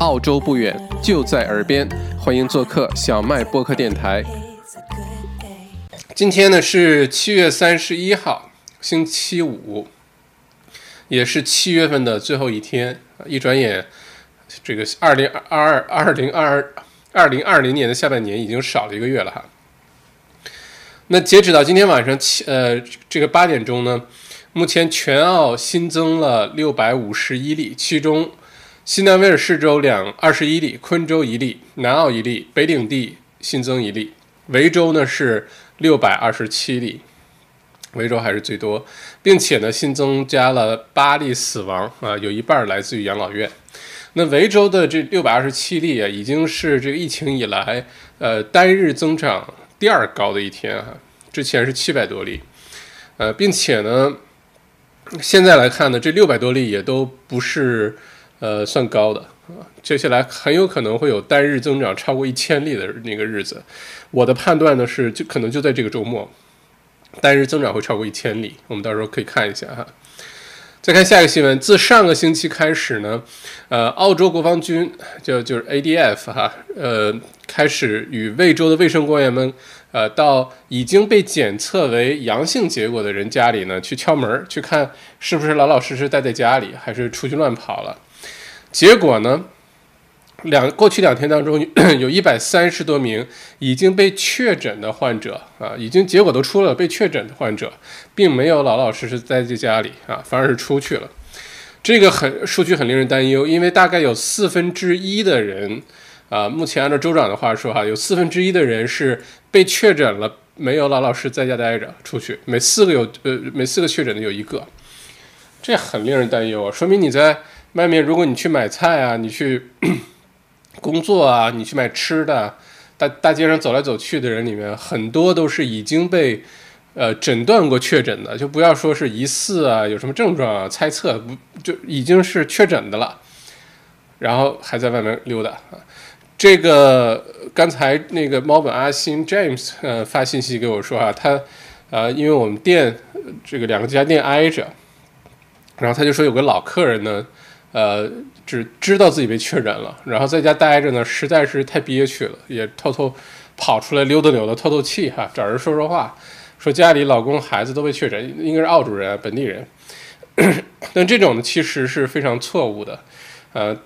澳洲不远，就在耳边，欢迎做客小麦播客电台。今天呢是七月三十一号，星期五，也是七月份的最后一天。一转眼，这个二零二二二零二二零二零年的下半年已经少了一个月了哈。那截止到今天晚上七呃这个八点钟呢，目前全澳新增了六百五十一例，其中西南威尔士州两二十一例，昆州一例，南澳一例，北领地新增一例，维州呢是。六百二十七例，维州还是最多，并且呢新增加了八例死亡啊，有一半来自于养老院。那维州的这六百二十七例啊，已经是这个疫情以来呃单日增长第二高的一天啊，之前是七百多例，呃，并且呢现在来看呢，这六百多例也都不是呃算高的啊。接下来很有可能会有单日增长超过一千例的那个日子，我的判断呢是，就可能就在这个周末，单日增长会超过一千例，我们到时候可以看一下哈。再看下一个新闻，自上个星期开始呢，呃，澳洲国防军就就是 ADF 哈，呃，开始与魏州的卫生官员们，呃，到已经被检测为阳性结果的人家里呢去敲门，去看是不是老老实实待在家里，还是出去乱跑了。结果呢？两过去两天当中，有一百三十多名已经被确诊的患者啊，已经结果都出了，被确诊的患者，并没有老老实实待在家里啊，反而是出去了。这个很数据很令人担忧，因为大概有四分之一的人啊，目前按照州长的话说哈，有四分之一的人是被确诊了，没有老老实在家待着，出去每四个有呃每四个确诊的有一个，这很令人担忧啊，说明你在。外面，如果你去买菜啊，你去 工作啊，你去买吃的，大大街上走来走去的人里面，很多都是已经被呃诊断过确诊的，就不要说是疑似啊，有什么症状啊，猜测不就已经是确诊的了，然后还在外面溜达啊。这个刚才那个猫本阿星 James 呃发信息给我说啊，他呃，因为我们店这个两个家店挨着，然后他就说有个老客人呢。呃，只知道自己被确诊了，然后在家待着呢，实在是太憋屈了，也偷偷跑出来溜达溜达，透透气哈，找人说说话，说家里老公孩子都被确诊，应该是澳洲人，本地人。但这种呢，其实是非常错误的。呃，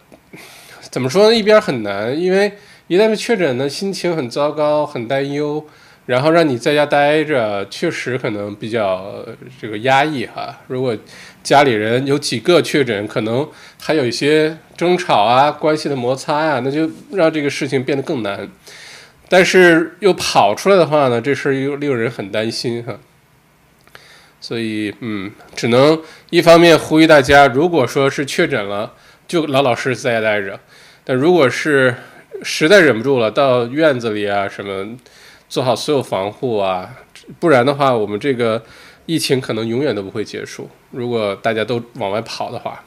怎么说呢？一边很难，因为一旦被确诊呢，心情很糟糕，很担忧。然后让你在家待着，确实可能比较这个压抑哈。如果家里人有几个确诊，可能还有一些争吵啊、关系的摩擦呀，那就让这个事情变得更难。但是又跑出来的话呢，这事儿又令人很担心哈。所以，嗯，只能一方面呼吁大家，如果说是确诊了，就老老实实在家待着；但如果是实在忍不住了，到院子里啊什么。做好所有防护啊，不然的话，我们这个疫情可能永远都不会结束。如果大家都往外跑的话，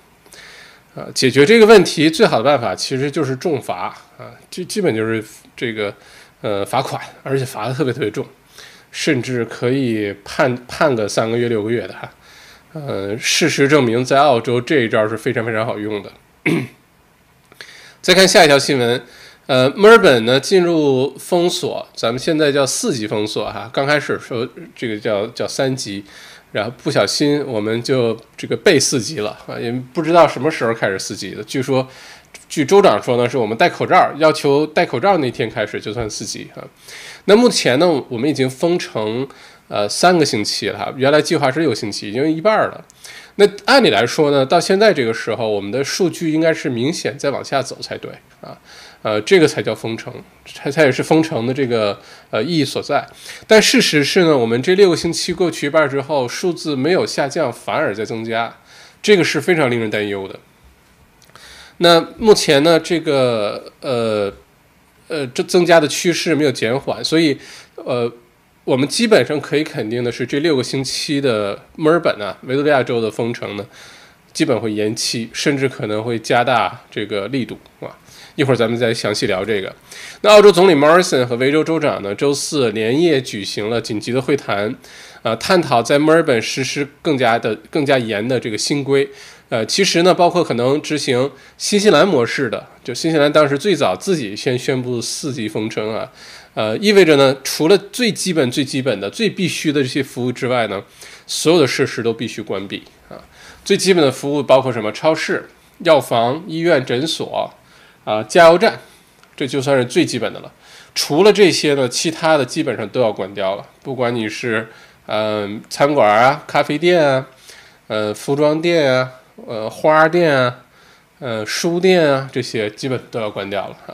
啊，解决这个问题最好的办法其实就是重罚啊，基基本就是这个呃罚款，而且罚的特别特别重，甚至可以判判个三个月六个月的哈。呃，事实证明，在澳洲这一招是非常非常好用的。再看下一条新闻。呃，墨尔本呢进入封锁，咱们现在叫四级封锁哈。刚开始说这个叫叫三级，然后不小心我们就这个背四级了啊，也不知道什么时候开始四级的。据说，据州长说呢，是我们戴口罩要求戴口罩那天开始就算四级哈。那目前呢，我们已经封城呃三个星期了哈，原来计划是六星期，已经一半了。那按理来说呢，到现在这个时候，我们的数据应该是明显在往下走才对啊。呃，这个才叫封城，才才也是封城的这个呃意义所在。但事实是呢，我们这六个星期过去一半之后，数字没有下降，反而在增加，这个是非常令人担忧的。那目前呢，这个呃呃这增加的趋势没有减缓，所以呃我们基本上可以肯定的是，这六个星期的墨尔本啊，维多利亚州的封城呢，基本会延期，甚至可能会加大这个力度啊。一会儿咱们再详细聊这个。那澳洲总理 Morrison 和维州州长呢，周四连夜举行了紧急的会谈，啊，探讨在墨尔本实施更加的、更加严的这个新规，呃，其实呢，包括可能执行新西兰模式的，就新西兰当时最早自己先宣布四级封城啊，呃，意味着呢，除了最基本、最基本的、最必须的这些服务之外呢，所有的设施都必须关闭啊。最基本的服务包括什么？超市、药房、医院、诊所啊，加油站，这就算是最基本的了。除了这些呢，其他的基本上都要关掉了，不管你是嗯餐馆啊、咖啡店啊、呃服装店啊。呃，花店啊，呃，书店啊，这些基本都要关掉了哈。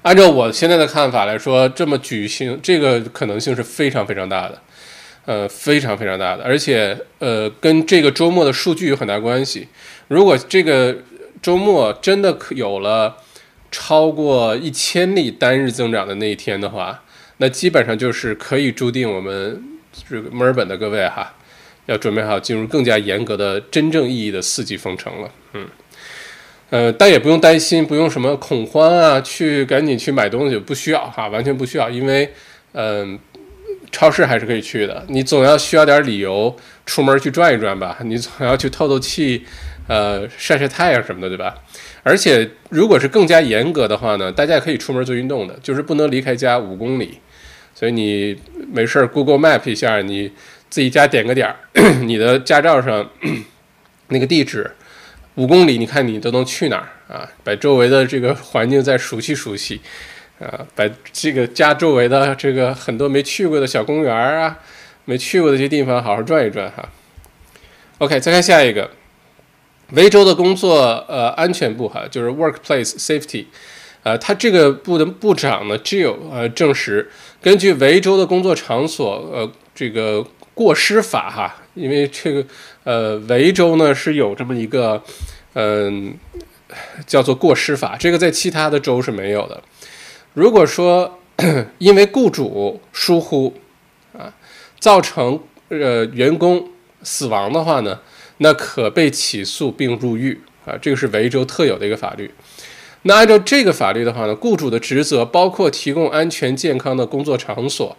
按照我现在的看法来说，这么举行这个可能性是非常非常大的，呃，非常非常大的，而且呃，跟这个周末的数据有很大关系。如果这个周末真的可有了超过一千例单日增长的那一天的话，那基本上就是可以注定我们这个墨尔本的各位哈。要准备好进入更加严格的真正意义的四级封城了，嗯，呃，但也不用担心，不用什么恐慌啊，去赶紧去买东西，不需要哈，完全不需要，因为，嗯，超市还是可以去的，你总要需要点理由出门去转一转吧，你总要去透透气，呃，晒晒太阳什么的，对吧？而且如果是更加严格的话呢，大家可以出门做运动的，就是不能离开家五公里，所以你没事儿 Google Map 一下你。自己家点个点儿，你的驾照上 那个地址五公里，你看你都能去哪儿啊？把周围的这个环境再熟悉熟悉啊，把这个家周围的这个很多没去过的小公园啊，没去过的这些地方好好转一转哈。OK，再看下一个，维州的工作呃安全部哈，就是 Workplace Safety，呃，他这个部的部长呢，Jill 呃证实，根据维州的工作场所呃这个。过失法哈，因为这个呃，维州呢是有这么一个嗯，叫做过失法，这个在其他的州是没有的。如果说因为雇主疏忽啊，造成呃员工死亡的话呢，那可被起诉并入狱啊，这个是维州特有的一个法律。那按照这个法律的话呢，雇主的职责包括提供安全健康的工作场所。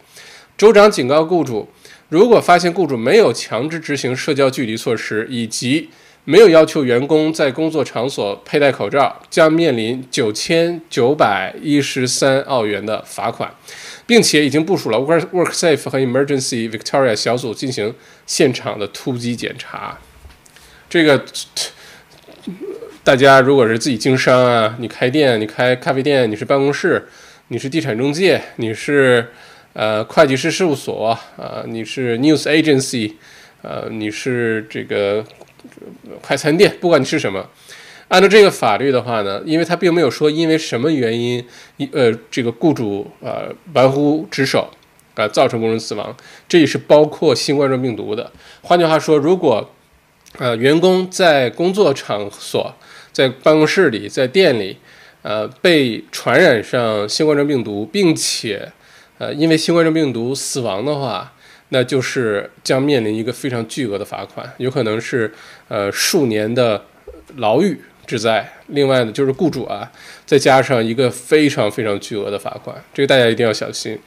州长警告雇主。如果发现雇主没有强制执行社交距离措施，以及没有要求员工在工作场所佩戴口罩，将面临九千九百一十三澳元的罚款，并且已经部署了 Work WorkSafe 和 Emergency Victoria 小组进行现场的突击检查。这个 大家如果是自己经商啊，你开店，你开咖啡店，你是办公室，你是地产中介，你是。呃，会计师事务所啊，你是 news agency，呃，你是这个快餐店，不管你是什么，按照这个法律的话呢，因为他并没有说因为什么原因，呃，这个雇主呃玩忽职守啊，造成工人死亡，这也是包括新冠状病毒的。换句话说，如果呃员工在工作场所、在办公室里、在店里，呃，被传染上新冠状病毒，并且呃，因为新冠状病毒死亡的话，那就是将面临一个非常巨额的罚款，有可能是呃数年的牢狱之灾。另外呢，就是雇主啊，再加上一个非常非常巨额的罚款，这个大家一定要小心。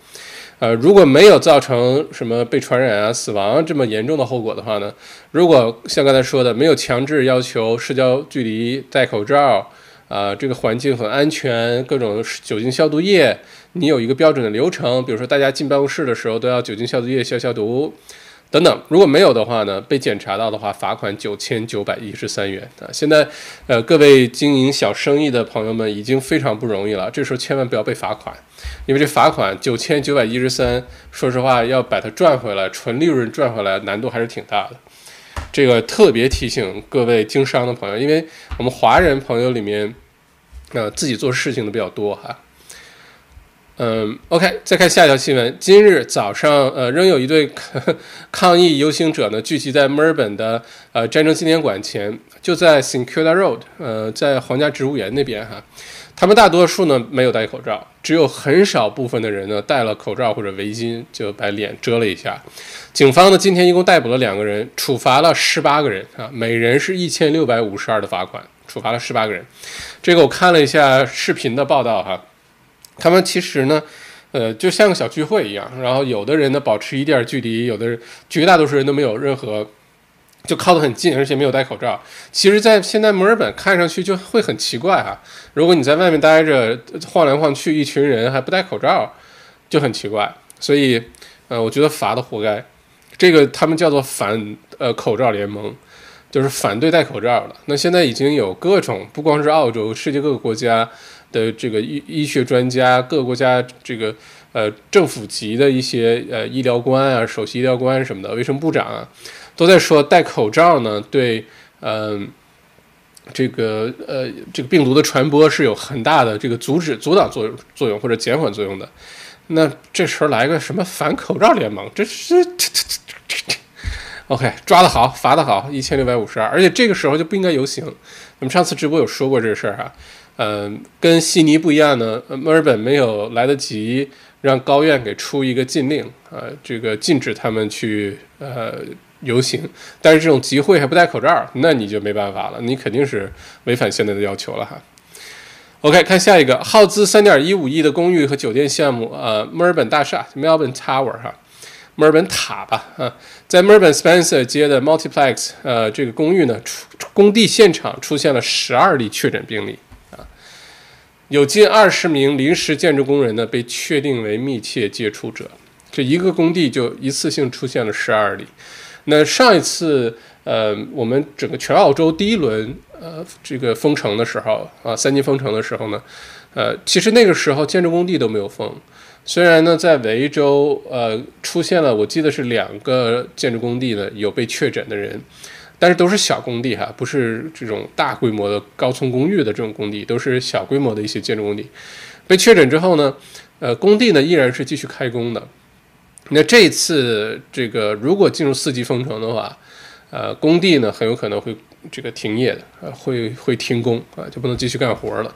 呃，如果没有造成什么被传染啊、死亡这么严重的后果的话呢，如果像刚才说的，没有强制要求社交距离、戴口罩。啊，这个环境很安全，各种酒精消毒液，你有一个标准的流程，比如说大家进办公室的时候都要酒精消毒液消消毒，等等。如果没有的话呢，被检查到的话，罚款九千九百一十三元啊。现在，呃，各位经营小生意的朋友们已经非常不容易了，这时候千万不要被罚款，因为这罚款九千九百一十三，说实话要把它赚回来，纯利润赚回来难度还是挺大的。这个特别提醒各位经商的朋友，因为我们华人朋友里面，呃，自己做事情的比较多哈。嗯，OK，再看下一条新闻。今日早上，呃，仍有一对抗议游行者呢，聚集在墨尔本的呃战争纪念馆前，就在 s i n c u l a Road，呃，在皇家植物园那边哈。他们大多数呢没有戴口罩，只有很少部分的人呢戴了口罩或者围巾，就把脸遮了一下。警方呢今天一共逮捕了两个人，处罚了十八个人啊，每人是一千六百五十二的罚款，处罚了十八个人。这个我看了一下视频的报道哈，他们其实呢，呃，就像个小聚会一样，然后有的人呢保持一点距离，有的人绝大多数人都没有任何就靠得很近，而且没有戴口罩。其实，在现在墨尔本看上去就会很奇怪啊。如果你在外面待着，晃来晃去，一群人还不戴口罩，就很奇怪。所以，呃，我觉得罚的活该。这个他们叫做反呃口罩联盟，就是反对戴口罩的。那现在已经有各种，不光是澳洲，世界各个国家的这个医医学专家，各个国家这个呃政府级的一些呃医疗官啊，首席医疗官什么的，卫生部长啊。都在说戴口罩呢，对，嗯，这个呃，这个病毒的传播是有很大的这个阻止、阻挡作用作用或者减缓作用的。那这时候来个什么反口罩联盟，这是，OK，抓得好，罚得好，一千六百五十二。而且这个时候就不应该游行。我们上次直播有说过这事儿哈，嗯，跟悉尼不一样呢，墨尔本没有来得及让高院给出一个禁令啊，这个禁止他们去呃。游行，但是这种集会还不戴口罩，那你就没办法了，你肯定是违反现在的要求了哈。OK，看下一个，耗资三点一五亿的公寓和酒店项目，呃，墨尔本大厦 （Melbourne Tower） 哈，墨尔本塔吧，啊，在墨尔本 Spencer 街的 Multiplex，呃，这个公寓呢，出工地现场出现了十二例确诊病例啊，有近二十名临时建筑工人呢被确定为密切接触者，这一个工地就一次性出现了十二例。那上一次，呃，我们整个全澳洲第一轮，呃，这个封城的时候啊，三级封城的时候呢，呃，其实那个时候建筑工地都没有封，虽然呢，在维州，呃，出现了，我记得是两个建筑工地呢有被确诊的人，但是都是小工地哈，不是这种大规模的高层公寓的这种工地，都是小规模的一些建筑工地，被确诊之后呢，呃，工地呢依然是继续开工的。那这次这个如果进入四级封城的话，呃，工地呢很有可能会这个停业的，呃，会会停工啊，就不能继续干活了。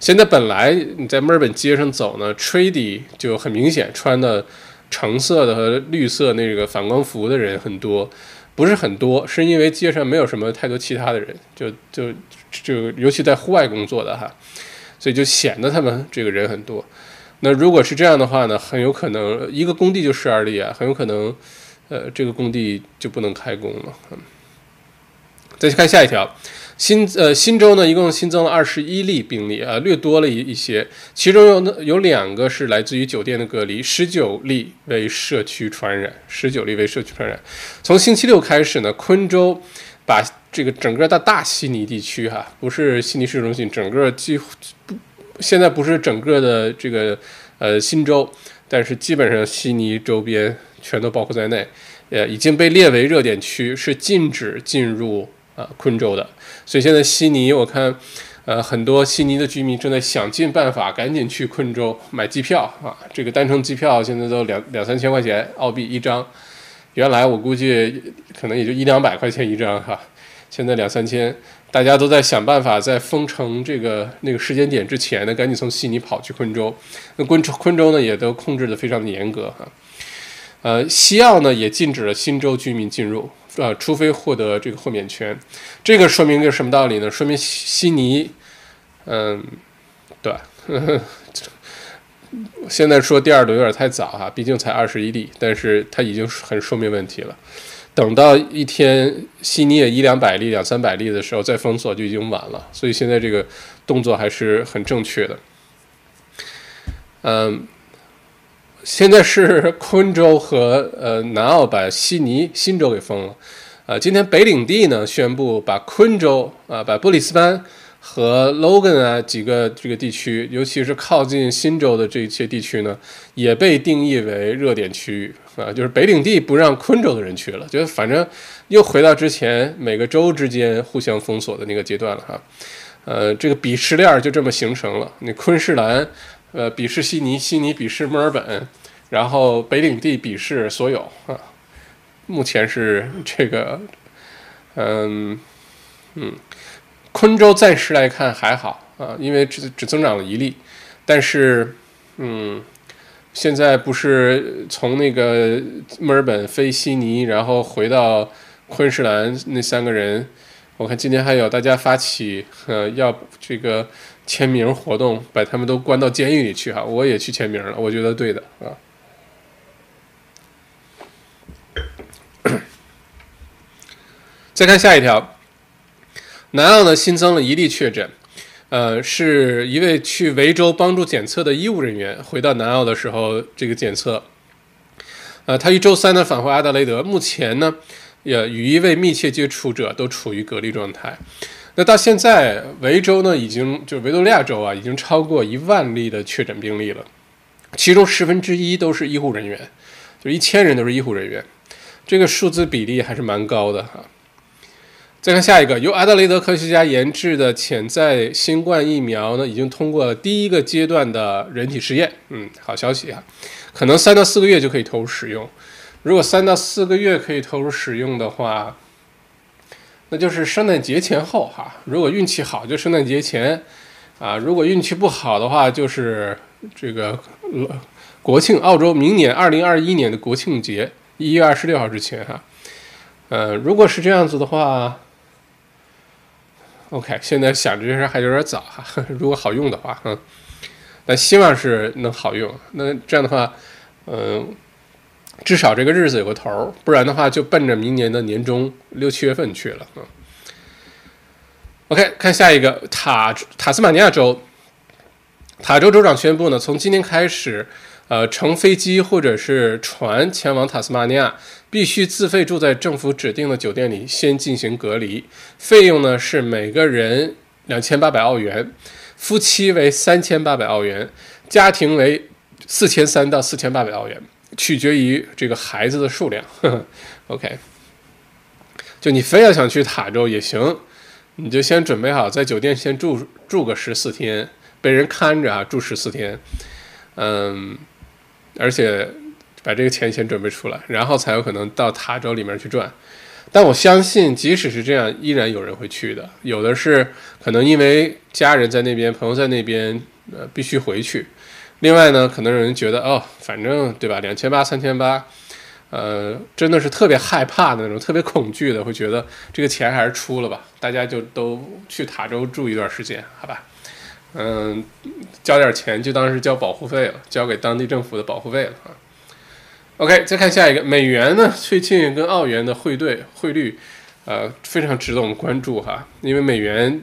现在本来你在墨尔本街上走呢 t r a d y 就很明显穿的橙色的和绿色那个反光服的人很多，不是很多，是因为街上没有什么太多其他的人，就就就尤其在户外工作的哈，所以就显得他们这个人很多。那如果是这样的话呢，很有可能一个工地就十二例啊，很有可能，呃，这个工地就不能开工了。嗯，再去看下一条，新呃新州呢一共新增了二十一例病例啊，略多了一一些，其中有有两个是来自于酒店的隔离，十九例为社区传染，十九例为社区传染。从星期六开始呢，昆州把这个整个的大悉尼地区哈，不是悉尼市中心，整个几乎不。现在不是整个的这个呃新州，但是基本上悉尼周边全都包括在内，呃已经被列为热点区，是禁止进入啊昆州的。所以现在悉尼，我看呃很多悉尼的居民正在想尽办法赶紧去昆州买机票啊。这个单程机票现在都两两三千块钱澳币一张，原来我估计可能也就一两百块钱一张哈，现在两三千。大家都在想办法，在封城这个那个时间点之前呢，赶紧从悉尼跑去昆州。那昆州昆州呢，也都控制的非常的严格哈。呃，西澳呢也禁止了新州居民进入，呃，除非获得这个豁免权。这个说明个什么道理呢？说明悉尼，嗯，对，现在说第二轮有点太早哈，毕竟才二十一例，但是它已经很说明问题了。等到一天悉尼也一两百例、两三百例的时候再封锁就已经晚了，所以现在这个动作还是很正确的。嗯，现在是昆州和呃南澳把悉尼新州给封了，呃，今天北领地呢宣布把昆州啊把布里斯班。和 Logan 啊几个这个地区，尤其是靠近新州的这些地区呢，也被定义为热点区域啊，就是北领地不让昆州的人去了，就反正又回到之前每个州之间互相封锁的那个阶段了哈。呃，这个鄙视链就这么形成了，你昆士兰呃鄙视悉尼，悉尼鄙视墨尔本，然后北领地鄙视所有啊。目前是这个，嗯嗯。昆州暂时来看还好啊，因为只只增长了一例，但是，嗯，现在不是从那个墨尔本飞悉尼，然后回到昆士兰那三个人，我看今天还有大家发起呃要这个签名活动，把他们都关到监狱里去哈，我也去签名了，我觉得对的啊。再看下一条，南澳呢新增了一例确诊，呃，是一位去维州帮助检测的医务人员回到南澳的时候这个检测，呃，他于周三呢返回阿德雷德，目前呢也与一位密切接触者都处于隔离状态。那到现在，维州呢已经就是维多利亚州啊，已经超过一万例的确诊病例了，其中十分之一都是医护人员，就一千人都是医护人员，这个数字比例还是蛮高的哈。再看下一个，由阿德雷德科学家研制的潜在新冠疫苗呢，已经通过了第一个阶段的人体试验，嗯，好消息啊，可能三到四个月就可以投入使用。如果三到四个月可以投入使用的话，那就是圣诞节前后哈，如果运气好就圣诞节前，啊，如果运气不好的话就是这个国庆，澳洲明年二零二一年的国庆节一月二十六号之前哈，呃，如果是这样子的话，OK，现在想这事还有点早哈，如果好用的话，嗯，但希望是能好用，那这样的话，嗯。至少这个日子有个头儿，不然的话就奔着明年的年中六七月份去了啊。OK，看下一个塔塔斯马尼亚州，塔州州长宣布呢，从今天开始，呃，乘飞机或者是船前往塔斯马尼亚，必须自费住在政府指定的酒店里，先进行隔离，费用呢是每个人两千八百澳元，夫妻为三千八百澳元，家庭为四千三到四千八百澳元。取决于这个孩子的数量，OK。就你非要想去塔州也行，你就先准备好在酒店先住住个十四天，被人看着啊，住十四天，嗯，而且把这个钱先准备出来，然后才有可能到塔州里面去转。但我相信，即使是这样，依然有人会去的。有的是可能因为家人在那边，朋友在那边，呃，必须回去。另外呢，可能有人觉得哦，反正对吧，两千八、三千八，呃，真的是特别害怕的那种，特别恐惧的，会觉得这个钱还是出了吧，大家就都去塔州住一段时间，好吧？嗯，交点钱就当是交保护费了，交给当地政府的保护费了啊。OK，再看下一个，美元呢，最近跟澳元的汇兑汇率，呃，非常值得我们关注哈，因为美元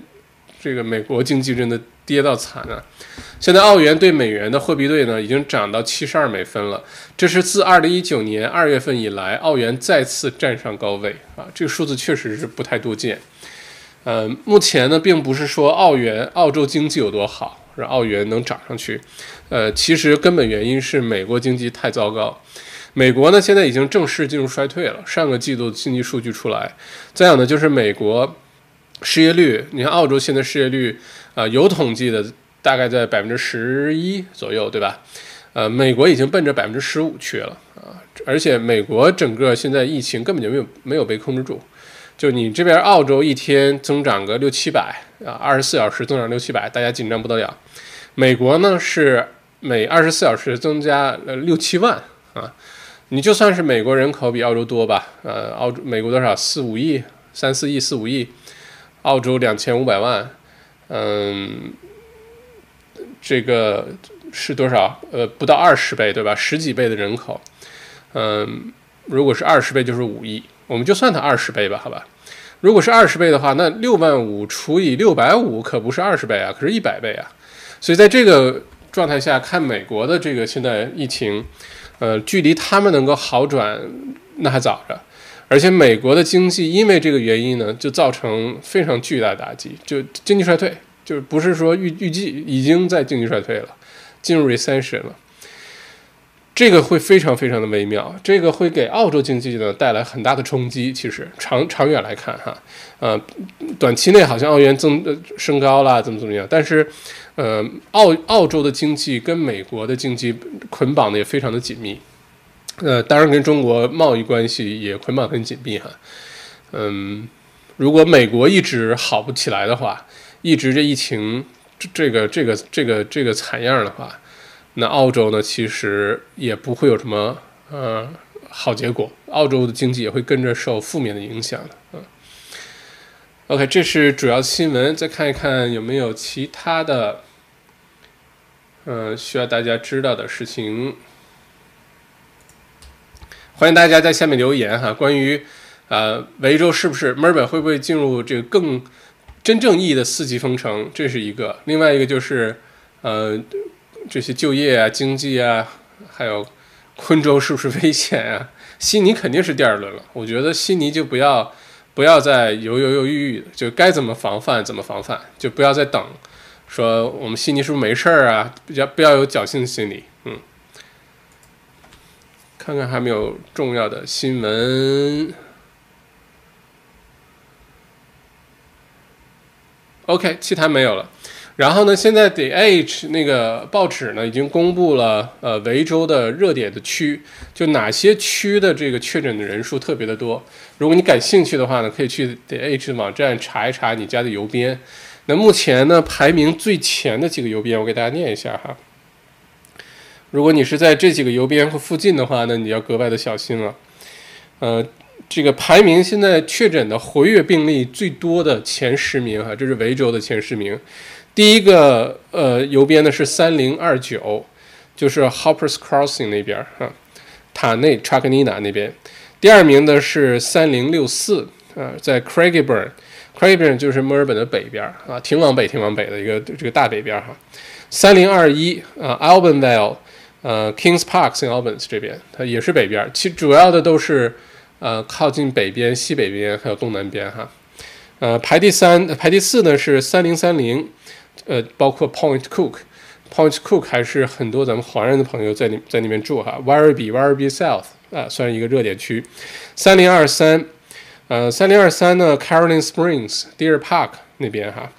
这个美国经济真的。跌到惨啊！现在澳元对美元的货币兑呢，已经涨到七十二美分了。这是自二零一九年二月份以来，澳元再次站上高位啊！这个数字确实是不太多见。呃，目前呢，并不是说澳元、澳洲经济有多好，让澳元能涨上去。呃，其实根本原因是美国经济太糟糕。美国呢，现在已经正式进入衰退了。上个季度经济数据出来，再有呢，就是美国失业率，你看澳洲现在失业率。啊，有统计的大概在百分之十一左右，对吧？呃，美国已经奔着百分之十五去了啊！而且美国整个现在疫情根本就没有没有被控制住，就你这边澳洲一天增长个六七百啊，二十四小时增长六七百，大家紧张不得了。美国呢是每二十四小时增加呃六七万啊！你就算是美国人口比澳洲多吧，呃，澳洲美国多少四五亿三四亿四五亿，澳洲两千五百万。嗯，这个是多少？呃，不到二十倍，对吧？十几倍的人口，嗯，如果是二十倍，就是五亿。我们就算它二十倍吧，好吧？如果是二十倍的话，那六万五除以六百五，可不是二十倍啊，可是一百倍啊。所以在这个状态下看，美国的这个现在疫情，呃，距离他们能够好转，那还早着。而且美国的经济因为这个原因呢，就造成非常巨大的打击，就经济衰退，就不是说预预计已经在经济衰退了，进入 recession 了。这个会非常非常的微妙，这个会给澳洲经济呢带来很大的冲击。其实长长远来看，哈，呃，短期内好像澳元增呃升高了，怎么怎么样，但是，呃，澳澳洲的经济跟美国的经济捆绑的也非常的紧密。呃，当然跟中国贸易关系也捆绑很紧密哈。嗯，如果美国一直好不起来的话，一直这疫情这这个这个这个这个惨样的话，那澳洲呢其实也不会有什么呃好结果，澳洲的经济也会跟着受负面的影响的。嗯，OK，这是主要新闻，再看一看有没有其他的，嗯，需要大家知道的事情。欢迎大家在下面留言哈，关于呃，维州是不是墨尔本会不会进入这个更真正意义的四级封城？这是一个。另外一个就是，呃，这些就业啊、经济啊，还有昆州是不是危险啊？悉尼肯定是第二轮了。我觉得悉尼就不要不要再犹犹犹豫豫的，就该怎么防范怎么防范，就不要再等。说我们悉尼是不是没事儿啊？比较不要有侥幸心理，嗯。看看还没有重要的新闻。OK，其他没有了。然后呢，现在 The Age 那个报纸呢已经公布了呃维州的热点的区，就哪些区的这个确诊的人数特别的多。如果你感兴趣的话呢，可以去 The Age 网站查一查你家的邮编。那目前呢，排名最前的几个邮编，我给大家念一下哈。如果你是在这几个邮编或附近的话，那你要格外的小心了。呃，这个排名现在确诊的活跃病例最多的前十名哈，这是维州的前十名。第一个呃邮编呢是三零二九，就是 Hoppers Crossing 那边哈，塔内查克尼纳那边。第二名的是三零六四啊，在 Craigieburn。Craigieburn 就是墨尔本的北边啊，挺往北、挺往北的一个这个大北边哈。三零二一啊，Albanvale，呃，Kings Park in Albans 这边，它也是北边。其主要的都是呃靠近北边、西北边还有东南边哈。呃，排第三、排第四呢是三零三零，呃，包括 Point Cook，Point Cook 还是很多咱们华人的朋友在里在里面住哈。Werribee，Werribee South 啊，算是一个热点区。三零二三。呃，三零二三呢，Caroline Springs Deer Park 那边哈，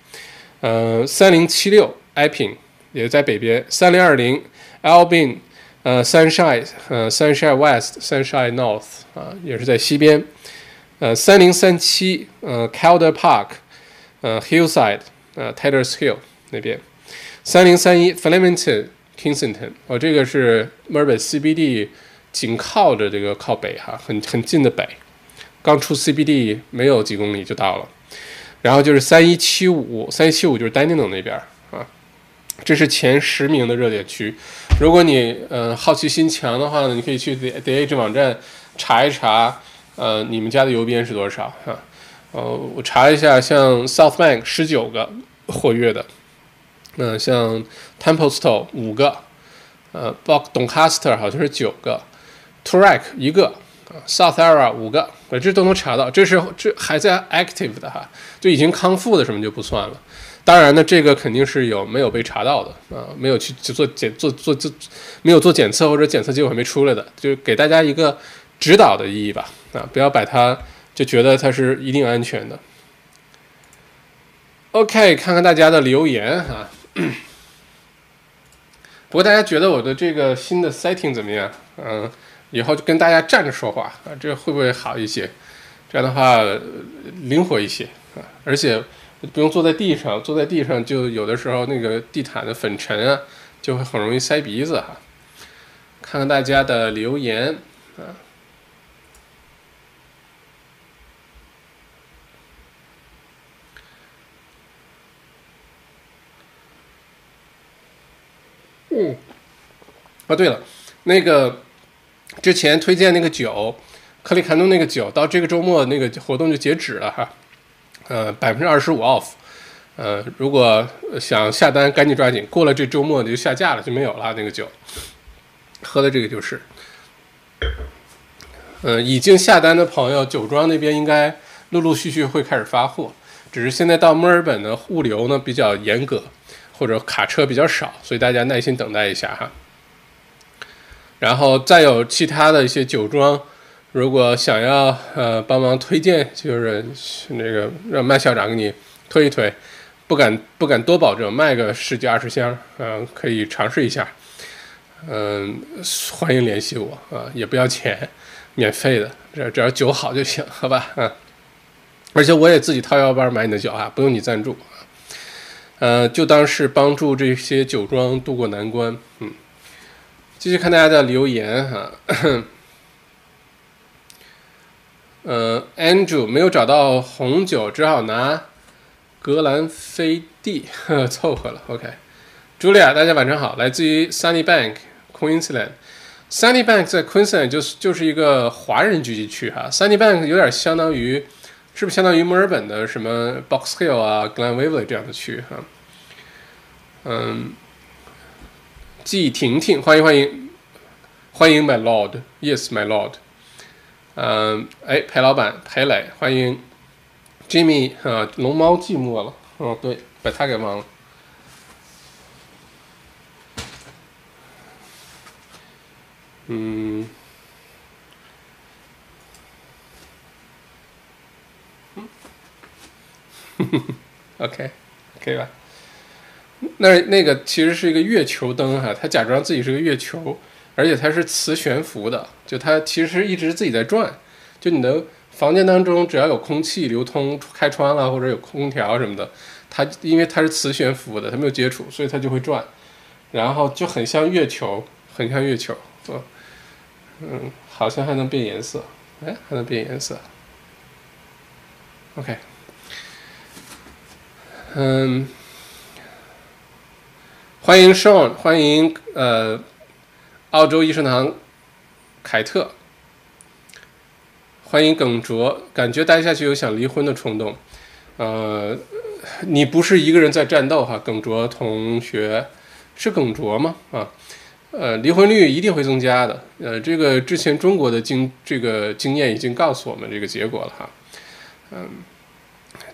呃，三零七六 Epping 也在北边，三零二零 Albin，呃，Sunshine，呃，Sunshine West，Sunshine North 啊，也是在西边，呃，三零三七呃，Calder Park，呃，Hillside，呃，Taylor's Hill 那边，三零三一 Flemington，Kingston，哦，这个是墨尔本 CBD 紧靠着这个靠北哈，很很近的北。刚出 CBD 没有几公里就到了，然后就是三一七五，三一七五就是 Dandenong 那边啊，这是前十名的热点区。如果你呃好奇心强的话呢，你可以去 The The Age 网站查一查，呃你们家的邮编是多少啊？呃我查一下，像 South Bank 十九个活跃的，那像 tempestowe 五个，呃 Boc Doncaster 好像是九个 t o r a k 一个。South Era 五个，这都能查到，这是这还在 active 的哈，就已经康复的什么就不算了。当然呢，这个肯定是有没有被查到的啊，没有去做检做做做，没有做检测或者检测结果还没出来的，就给大家一个指导的意义吧啊，不要把它就觉得它是一定安全的。OK，看看大家的留言哈。不过大家觉得我的这个新的 setting 怎么样？嗯。以后就跟大家站着说话啊，这会不会好一些？这样的话灵活一些啊，而且不用坐在地上，坐在地上就有的时候那个地毯的粉尘啊，就会很容易塞鼻子哈。看看大家的留言啊，嗯，啊对了，那个。之前推荐那个酒，克里坎东那个酒，到这个周末那个活动就截止了哈，呃，百分之二十五 off，呃，如果想下单，赶紧抓紧，过了这周末就下架了，就没有了那个酒。喝的这个就是，嗯，已经下单的朋友，酒庄那边应该陆陆续续会开始发货，只是现在到墨尔本的物流呢比较严格，或者卡车比较少，所以大家耐心等待一下哈。然后再有其他的一些酒庄，如果想要呃帮忙推荐，就是那个让麦校长给你推一推，不敢不敢多保证，卖个十几二十箱，嗯，可以尝试一下，嗯，欢迎联系我啊，也不要钱，免费的，只只要酒好就行，好吧，嗯，而且我也自己掏腰包买你的酒啊，不用你赞助，呃，就当是帮助这些酒庄渡过难关，嗯。继续看大家的留言哈，呃，Andrew 没有找到红酒，只好拿格兰菲蒂呵凑合了。OK，茱莉亚，大家晚上好，来自于 Sunny Bank Queensland，Sunnybank 在 Queensland 就是就是一个华人聚集区哈，Sunnybank 有点相当于，是不是相当于墨尔本的什么 Box Hill 啊、Glen Waverly 这样的区哈？嗯，季婷婷，欢迎欢迎欢迎 My Lord，Yes My Lord，嗯，哎，裴老板裴磊，欢迎 Jimmy 啊，龙猫寂寞了，哦对，把他给忘了。嗯 OK，可以吧？那那个其实是一个月球灯哈，它假装自己是个月球，而且它是磁悬浮的，就它其实一直自己在转。就你的房间当中只要有空气流通，开窗了或者有空调什么的，它因为它是磁悬浮的，它没有接触，所以它就会转，然后就很像月球，很像月球，嗯。嗯，好像还能变颜色，哎，还能变颜色。OK，嗯，欢迎 Sean，欢迎呃，澳洲医生堂凯特，欢迎耿卓，感觉待下去有想离婚的冲动。呃，你不是一个人在战斗哈，耿卓同学，是耿卓吗？啊？呃，离婚率一定会增加的。呃，这个之前中国的经这个经验已经告诉我们这个结果了哈。嗯，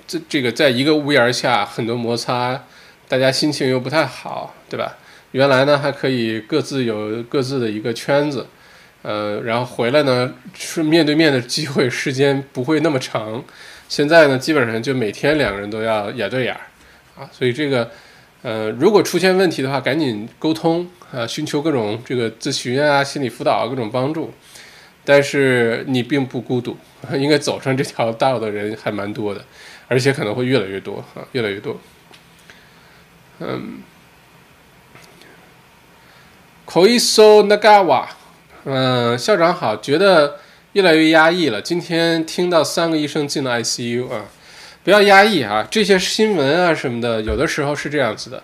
这这个在一个屋檐下很多摩擦，大家心情又不太好，对吧？原来呢还可以各自有各自的一个圈子，呃，然后回来呢是面对面的机会时间不会那么长。现在呢基本上就每天两个人都要眼对眼儿啊，所以这个呃如果出现问题的话，赶紧沟通。啊，寻求各种这个咨询啊、心理辅导啊、各种帮助，但是你并不孤独，应该走上这条道的人还蛮多的，而且可能会越来越多啊，越来越多。嗯，Koiso Nagawa，嗯，校长好，觉得越来越压抑了。今天听到三个医生进了 ICU 啊，不要压抑啊，这些新闻啊什么的，有的时候是这样子的。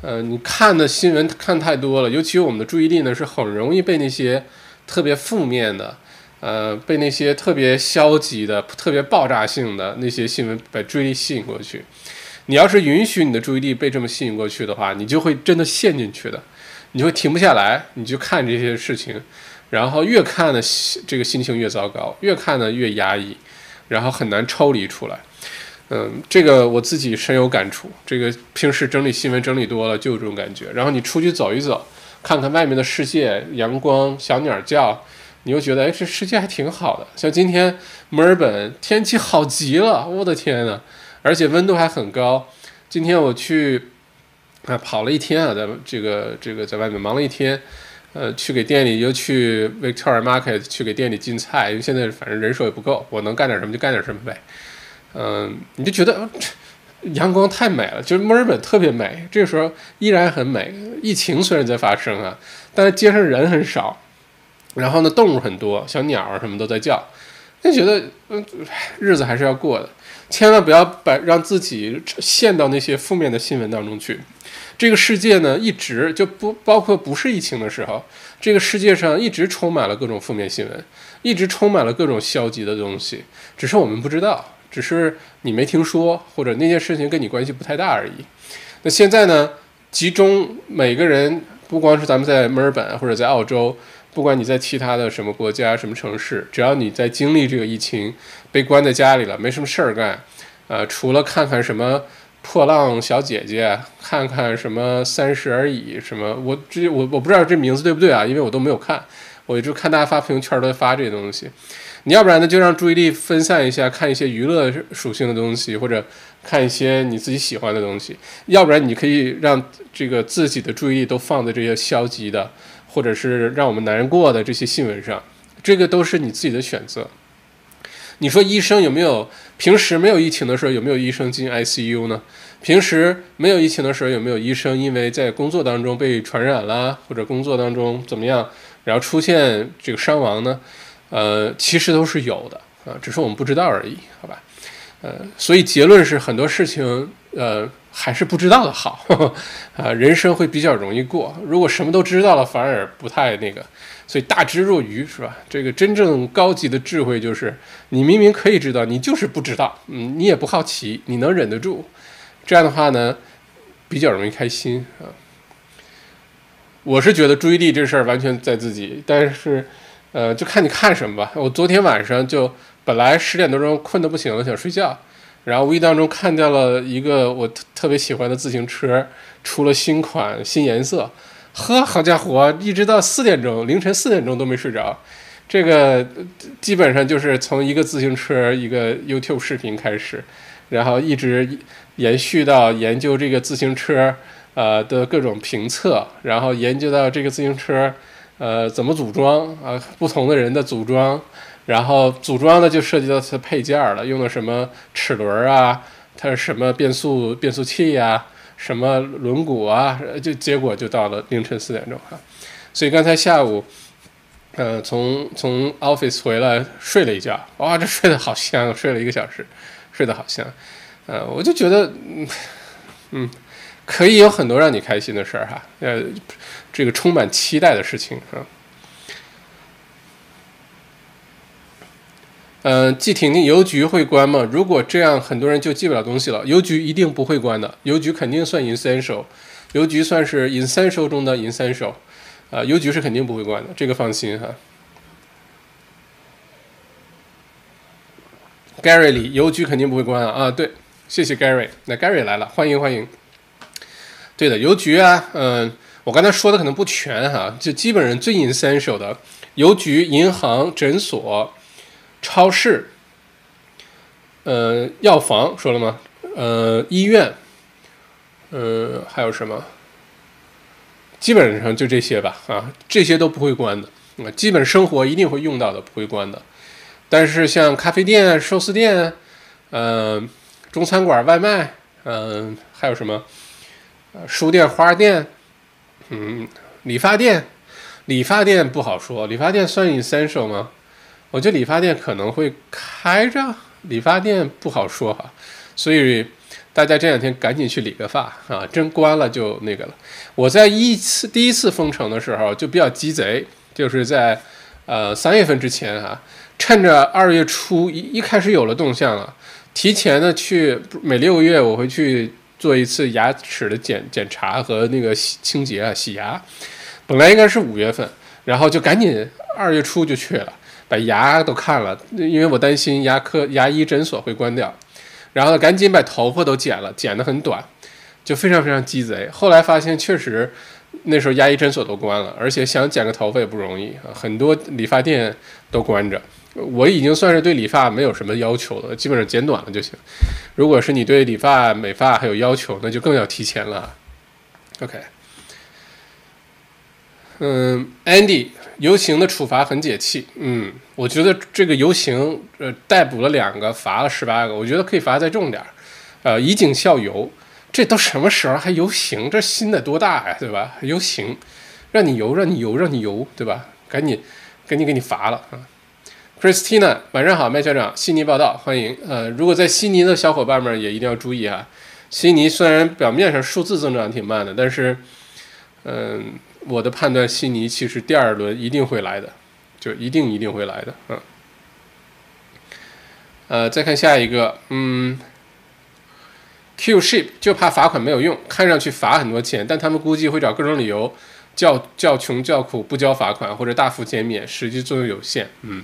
呃，你看的新闻看太多了，尤其我们的注意力呢是很容易被那些特别负面的，呃，被那些特别消极的、特别爆炸性的那些新闻把注意力吸引过去。你要是允许你的注意力被这么吸引过去的话，你就会真的陷进去的，你就会停不下来，你就看这些事情，然后越看呢这个心情越糟糕，越看呢越压抑，然后很难抽离出来。嗯，这个我自己深有感触。这个平时整理新闻整理多了，就有这种感觉。然后你出去走一走，看看外面的世界，阳光，小鸟叫，你又觉得，哎，这世界还挺好的。像今天墨尔本天气好极了，我的天呐，而且温度还很高。今天我去啊跑了一天啊，在这个这个在外面忙了一天，呃，去给店里又去 Victoria Market 去给店里进菜，因为现在反正人手也不够，我能干点什么就干点什么呗。嗯，你就觉得阳光太美了，就是墨尔本特别美。这个时候依然很美。疫情虽然在发生啊，但是街上人很少，然后呢，动物很多，小鸟儿什么都在叫。就觉得嗯，日子还是要过的，千万不要把让自己陷到那些负面的新闻当中去。这个世界呢，一直就不包括不是疫情的时候，这个世界上一直充满了各种负面新闻，一直充满了各种消极的东西，只是我们不知道。只是你没听说，或者那件事情跟你关系不太大而已。那现在呢？集中每个人，不光是咱们在墨尔本或者在澳洲，不管你在其他的什么国家、什么城市，只要你在经历这个疫情，被关在家里了，没什么事儿干，呃，除了看看什么破浪小姐姐，看看什么三十而已，什么我这我我不知道这名字对不对啊？因为我都没有看，我就看大家发朋友圈都在发这些东西。你要不然呢，就让注意力分散一下，看一些娱乐属性的东西，或者看一些你自己喜欢的东西。要不然，你可以让这个自己的注意力都放在这些消极的，或者是让我们难过的这些新闻上。这个都是你自己的选择。你说医生有没有平时没有疫情的时候有没有医生进 ICU 呢？平时没有疫情的时候有没有医生因为在工作当中被传染啦，或者工作当中怎么样，然后出现这个伤亡呢？呃，其实都是有的啊，只是我们不知道而已，好吧？呃，所以结论是很多事情，呃，还是不知道的好 啊，人生会比较容易过。如果什么都知道了，反而不太那个。所以大智若愚是吧？这个真正高级的智慧就是你明明可以知道，你就是不知道，嗯，你也不好奇，你能忍得住。这样的话呢，比较容易开心啊。我是觉得注意力这事儿完全在自己，但是呃，就看你看什么吧。我昨天晚上就本来十点多钟困得不行了，想睡觉。然后无意当中看到了一个我特特别喜欢的自行车出了新款新颜色，呵，好家伙，一直到四点钟，凌晨四点钟都没睡着。这个基本上就是从一个自行车一个 YouTube 视频开始，然后一直延续到研究这个自行车呃的各种评测，然后研究到这个自行车呃怎么组装啊，不同的人的组装。然后组装的就涉及到它配件了，用的什么齿轮啊，它是什么变速变速器呀，什么轮毂啊，就结果就到了凌晨四点钟哈。所以刚才下午，呃，从从 office 回来睡了一觉，哇，这睡得好香，睡了一个小时，睡得好香，呃，我就觉得，嗯嗯，可以有很多让你开心的事儿哈，呃，这个充满期待的事情啊。嗯，季婷婷，邮局会关吗？如果这样，很多人就寄不了东西了。邮局一定不会关的，邮局肯定算 essential，邮局算是 essential 中的 essential，啊，邮局是肯定不会关的，这个放心哈。Gary 里，邮局肯定不会关啊，啊，对，谢谢 Gary，那 Gary 来了，欢迎欢迎。对的，邮局啊，嗯，我刚才说的可能不全哈，就基本上最 essential 的，邮局、银行、诊所。超市，呃，药房说了吗？呃，医院，呃，还有什么？基本上就这些吧，啊，这些都不会关的，啊，基本生活一定会用到的，不会关的。但是像咖啡店、寿司店，嗯，中餐馆外卖，嗯，还有什么？书店、花店，嗯，理发店，理发店不好说，理发店算 essential 吗？我觉得理发店可能会开着，理发店不好说哈，所以大家这两天赶紧去理个发啊，真关了就那个了。我在一次第一次封城的时候就比较鸡贼，就是在呃三月份之前哈，趁着二月初一一开始有了动向了，提前的去每六个月我会去做一次牙齿的检检查和那个洗清洁啊洗牙，本来应该是五月份，然后就赶紧二月初就去了。把牙都看了，因为我担心牙科牙医诊所会关掉，然后赶紧把头发都剪了，剪得很短，就非常非常鸡贼。后来发现确实那时候牙医诊所都关了，而且想剪个头发也不容易啊，很多理发店都关着。我已经算是对理发没有什么要求了，基本上剪短了就行。如果是你对理发美发还有要求，那就更要提前了。OK，嗯，Andy。游行的处罚很解气，嗯，我觉得这个游行，呃，逮捕了两个，罚了十八个，我觉得可以罚再重点儿，呃，以儆效尤。这都什么时候还游行？这心得多大呀，对吧？游行，让你游，让你游，让你游，对吧？赶紧，赶紧给你罚了啊！Christina，晚上好，麦校长，悉尼报道，欢迎。呃，如果在悉尼的小伙伴们也一定要注意啊。悉尼虽然表面上数字增长挺慢的，但是，嗯。我的判断，悉尼其实第二轮一定会来的，就一定一定会来的，嗯。呃，再看下一个，嗯，Q ship 就怕罚款没有用，看上去罚很多钱，但他们估计会找各种理由，叫叫穷叫苦不交罚款或者大幅减免，实际作用有限，嗯。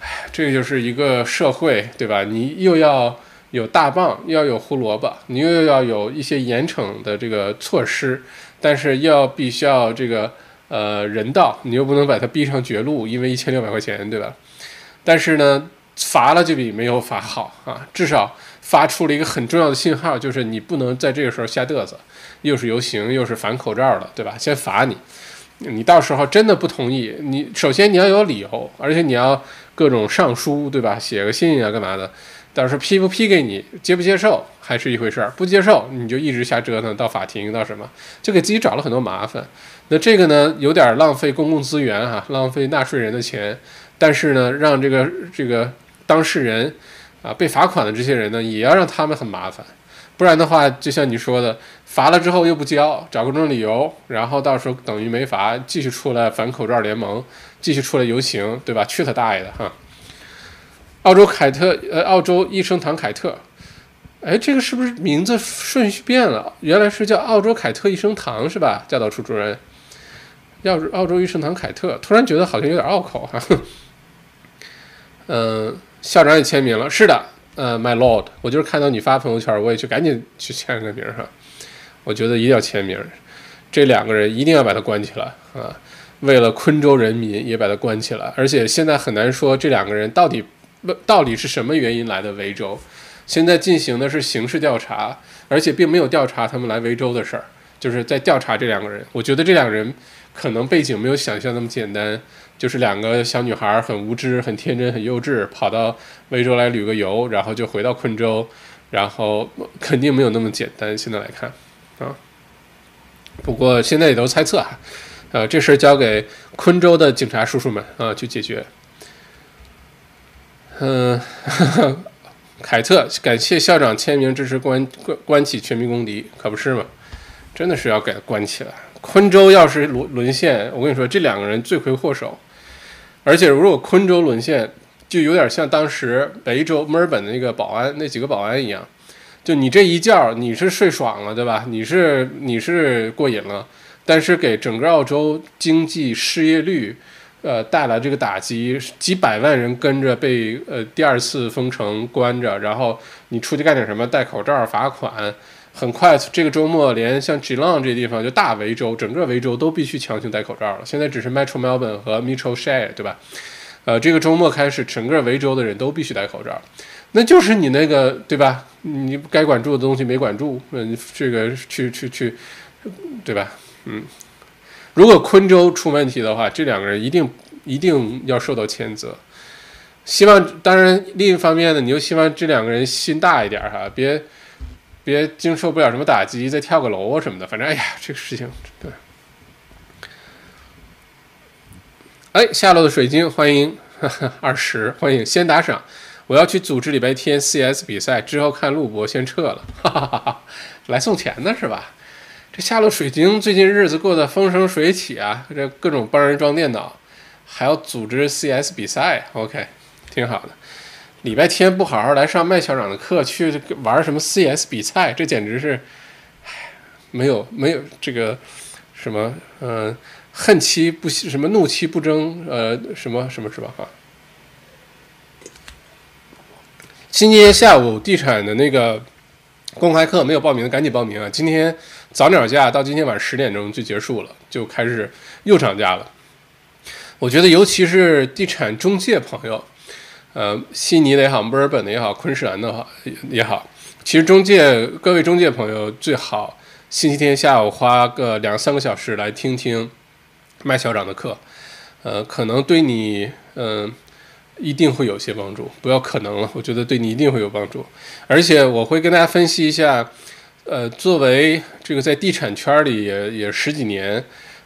唉，这就是一个社会，对吧？你又要有大棒，又要有胡萝卜，你又要有一些严惩的这个措施。但是要必须要这个呃人道，你又不能把他逼上绝路，因为一千六百块钱，对吧？但是呢，罚了就比没有罚好啊，至少发出了一个很重要的信号，就是你不能在这个时候瞎嘚瑟，又是游行又是反口罩的，对吧？先罚你，你到时候真的不同意，你首先你要有理由，而且你要各种上书，对吧？写个信啊，干嘛的？到时候批不批给你，接不接受还是一回事儿。不接受你就一直瞎折腾，到法庭到什么，就给自己找了很多麻烦。那这个呢，有点浪费公共资源哈，浪费纳税人的钱。但是呢，让这个这个当事人啊被罚款的这些人呢，也要让他们很麻烦。不然的话，就像你说的，罚了之后又不交，找各种理由，然后到时候等于没罚，继续出来反口罩联盟，继续出来游行，对吧？去他大爷的哈！澳洲凯特，呃，澳洲益生堂凯特，哎，这个是不是名字顺序变了？原来是叫澳洲凯特益生堂是吧？教导处主任，要是澳洲益生堂凯特，突然觉得好像有点拗口哈。嗯，校长也签名了，是的。呃，My Lord，我就是看到你发朋友圈，我也去赶紧去签个名哈。我觉得一定要签名，这两个人一定要把他关起来啊！为了昆州人民也把他关起来。而且现在很难说这两个人到底到底是什么原因来的维州。现在进行的是刑事调查，而且并没有调查他们来维州的事儿，就是在调查这两个人。我觉得这两个人可能背景没有想象那么简单。就是两个小女孩很无知、很天真、很幼稚，跑到维州来旅个游，然后就回到昆州，然后肯定没有那么简单。现在来看，啊，不过现在也都猜测啊，呃，这事儿交给昆州的警察叔叔们啊去解决。嗯，凯特，感谢校长签名支持关关关起全民公敌，可不是吗？真的是要给他关起来。昆州要是沦沦陷，我跟你说，这两个人罪魁祸首。而且，如果昆州沦陷，就有点像当时北州墨尔本的那个保安那几个保安一样，就你这一觉你是睡爽了，对吧？你是你是过瘾了，但是给整个澳洲经济失业率，呃，带来这个打击，几百万人跟着被呃第二次封城关着，然后你出去干点什么，戴口罩罚款。很快，这个周末连像 g 浪这地方，就大维州，整个维州都必须强行戴口罩了。现在只是 Metro Melbourne 和 Mitchell Shire，对吧？呃，这个周末开始，整个维州的人都必须戴口罩。那就是你那个，对吧？你该管住的东西没管住，嗯，这个去去去，对吧？嗯，如果昆州出问题的话，这两个人一定一定要受到谴责。希望，当然，另一方面呢，你又希望这两个人心大一点哈，别。别经受不了什么打击，再跳个楼啊什么的，反正哎呀，这个事情对。哎，下楼的水晶，欢迎 二十，欢迎先打赏。我要去组织礼拜天 CS 比赛，之后看录播，先撤了。哈哈哈哈来送钱的是吧？这下楼水晶最近日子过得风生水起啊，这各种帮人装电脑，还要组织 CS 比赛，OK，挺好的。礼拜天不好好来上麦校长的课，去玩什么 CS 比赛，这简直是，唉没有没有这个什么，嗯，恨其不什么怒其不争，呃，什么什么是吧？哈。今天下午地产的那个公开课没有报名的赶紧报名啊！今天早鸟价到今天晚上十点钟就结束了，就开始又涨价了。我觉得尤其是地产中介朋友。呃，悉尼的也好，墨尔本的也好，昆士兰的好也好，其实中介各位中介朋友最好星期天下午花个两三个小时来听听麦校长的课，呃，可能对你嗯一定会有些帮助。不要可能了，我觉得对你一定会有帮助。而且我会跟大家分析一下，呃，作为这个在地产圈里也也十几年。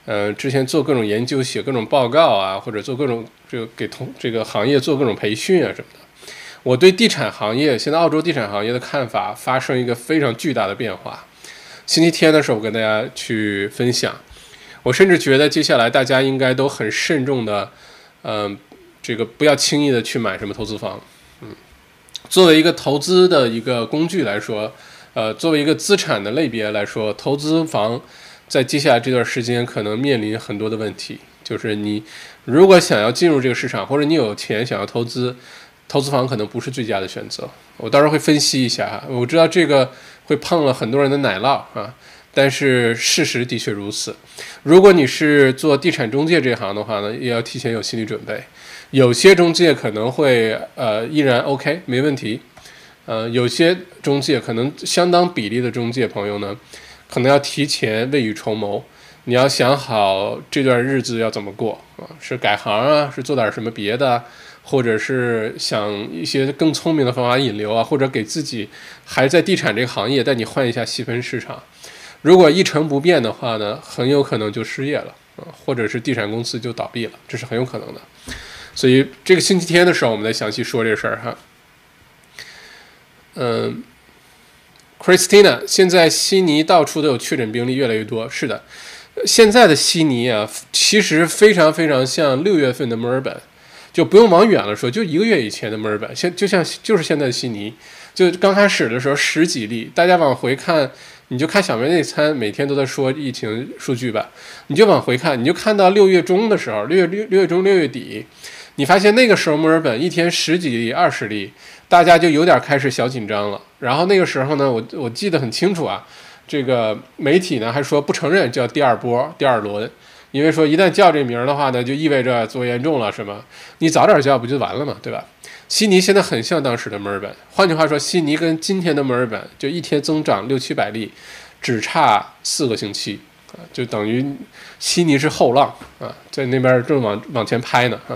呃，之前做各种研究、写各种报告啊，或者做各种这个给同这个行业做各种培训啊什么的，我对地产行业现在澳洲地产行业的看法发生一个非常巨大的变化。星期天的时候，我跟大家去分享，我甚至觉得接下来大家应该都很慎重的，嗯，这个不要轻易的去买什么投资房。嗯，作为一个投资的一个工具来说，呃，作为一个资产的类别来说，投资房。在接下来这段时间，可能面临很多的问题，就是你如果想要进入这个市场，或者你有钱想要投资，投资房可能不是最佳的选择。我到时候会分析一下哈。我知道这个会碰了很多人的奶酪啊，但是事实的确如此。如果你是做地产中介这行的话呢，也要提前有心理准备。有些中介可能会呃依然 OK 没问题，呃，有些中介可能相当比例的中介朋友呢。可能要提前未雨绸缪，你要想好这段日子要怎么过啊？是改行啊？是做点什么别的？或者是想一些更聪明的方法引流啊？或者给自己还在地产这个行业，带你换一下细分市场。如果一成不变的话呢，很有可能就失业了啊，或者是地产公司就倒闭了，这是很有可能的。所以这个星期天的时候，我们再详细说这事儿哈。嗯。Christina，现在悉尼到处都有确诊病例，越来越多。是的，现在的悉尼啊，其实非常非常像六月份的墨尔本，就不用往远了说，就一个月以前的墨尔本，现就像就是现在的悉尼，就刚开始的时候十几例，大家往回看，你就看小梅那餐每天都在说疫情数据吧，你就往回看，你就看到六月中的时候，六月六六月中六月底，你发现那个时候墨尔本一天十几例、二十例。大家就有点开始小紧张了，然后那个时候呢，我我记得很清楚啊，这个媒体呢还说不承认叫第二波、第二轮，因为说一旦叫这名儿的话呢，就意味着做严重了，是吗？你早点叫不就完了嘛，对吧？悉尼现在很像当时的墨尔本，换句话说，悉尼跟今天的墨尔本就一天增长六七百例，只差四个星期啊，就等于悉尼是后浪啊，在那边正往往前拍呢啊，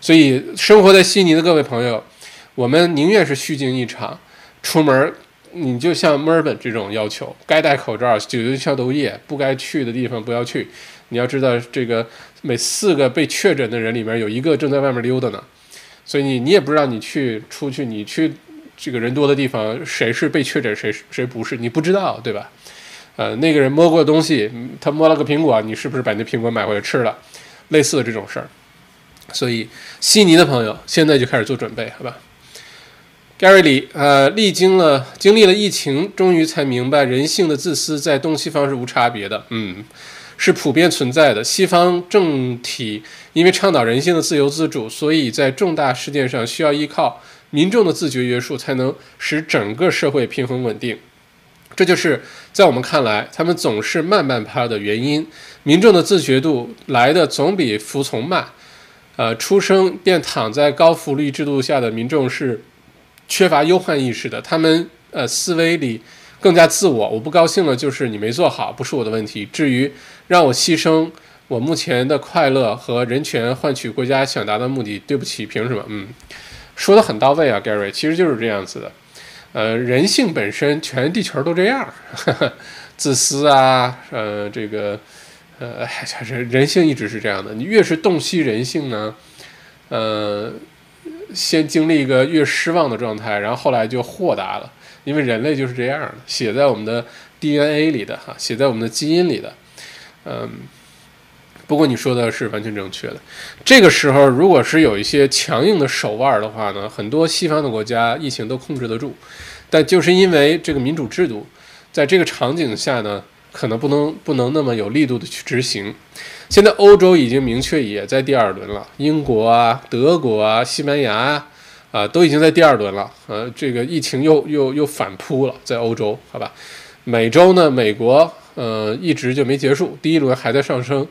所以生活在悉尼的各位朋友。我们宁愿是虚惊一场，出门你就像墨尔本这种要求，该戴口罩、酒精消毒液，不该去的地方不要去。你要知道，这个每四个被确诊的人里面有一个正在外面溜达呢，所以你你也不知道你去出去，你去这个人多的地方，谁是被确诊，谁谁不是，你不知道，对吧？呃，那个人摸过东西，他摸了个苹果，你是不是把那苹果买回来吃了？类似的这种事儿，所以悉尼的朋友现在就开始做准备，好吧？Gary 李，呃，历经了经历了疫情，终于才明白人性的自私在东西方是无差别的，嗯，是普遍存在的。西方政体因为倡导人性的自由自主，所以在重大事件上需要依靠民众的自觉约束，才能使整个社会平衡稳定。这就是在我们看来，他们总是慢半拍的原因。民众的自觉度来的总比服从慢。呃，出生便躺在高福利制度下的民众是。缺乏忧患意识的，他们呃思维里更加自我。我不高兴了，就是你没做好，不是我的问题。至于让我牺牲我目前的快乐和人权换取国家想达到目的，对不起，凭什么？嗯，说的很到位啊，Gary，其实就是这样子的。呃，人性本身，全地球都这样，自私啊，呃，这个呃，人人性一直是这样的。你越是洞悉人性呢，呃。先经历一个越失望的状态，然后后来就豁达了，因为人类就是这样的，写在我们的 DNA 里的哈，写在我们的基因里的。嗯，不过你说的是完全正确的。这个时候，如果是有一些强硬的手腕的话呢，很多西方的国家疫情都控制得住，但就是因为这个民主制度，在这个场景下呢。可能不能不能那么有力度的去执行。现在欧洲已经明确也在第二轮了，英国啊、德国啊、西班牙啊，啊都已经在第二轮了。呃，这个疫情又又又反扑了，在欧洲，好吧？美洲呢，美国呃一直就没结束，第一轮还在上升。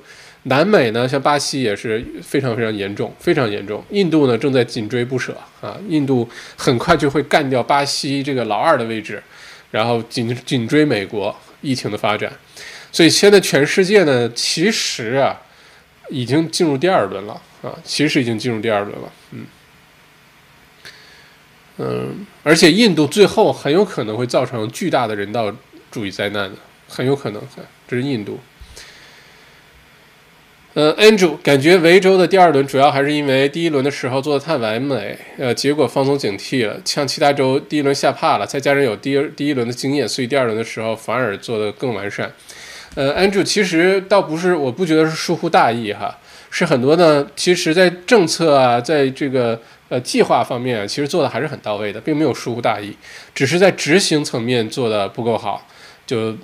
南美呢，像巴西也是非常非常严重，非常严重。印度呢正在紧追不舍啊，印度很快就会干掉巴西这个老二的位置，然后紧紧追美国。疫情的发展，所以现在全世界呢，其实啊，已经进入第二轮了啊，其实已经进入第二轮了，嗯，嗯，而且印度最后很有可能会造成巨大的人道主义灾难的，很有可能，这是印度。呃，Andrew 感觉维州的第二轮主要还是因为第一轮的时候做的太完美，呃，结果放松警惕了，像其他州第一轮吓怕了，再加上有第二第一轮的经验，所以第二轮的时候反而做得更完善。呃，Andrew 其实倒不是，我不觉得是疏忽大意哈，是很多呢，其实在政策啊，在这个呃计划方面，其实做的还是很到位的，并没有疏忽大意，只是在执行层面做的不够好，就。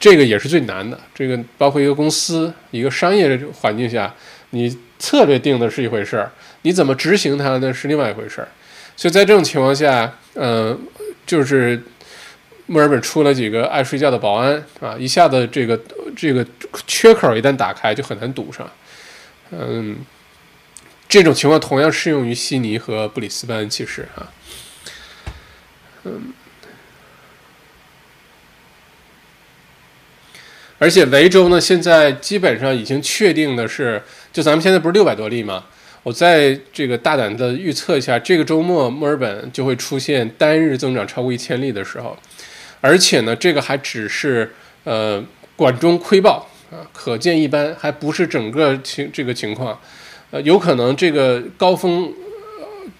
这个也是最难的。这个包括一个公司、一个商业环境下，你策略定的是一回事儿，你怎么执行它呢是另外一回事儿。所以在这种情况下，嗯，就是墨尔本出了几个爱睡觉的保安啊，一下子这个这个缺口一旦打开就很难堵上。嗯，这种情况同样适用于悉尼和布里斯班，其实啊，嗯。而且维州呢，现在基本上已经确定的是，就咱们现在不是六百多例吗？我在这个大胆的预测一下，这个周末墨尔本就会出现单日增长超过一千例的时候。而且呢，这个还只是呃管中窥豹啊，可见一斑，还不是整个情这个情况。呃，有可能这个高峰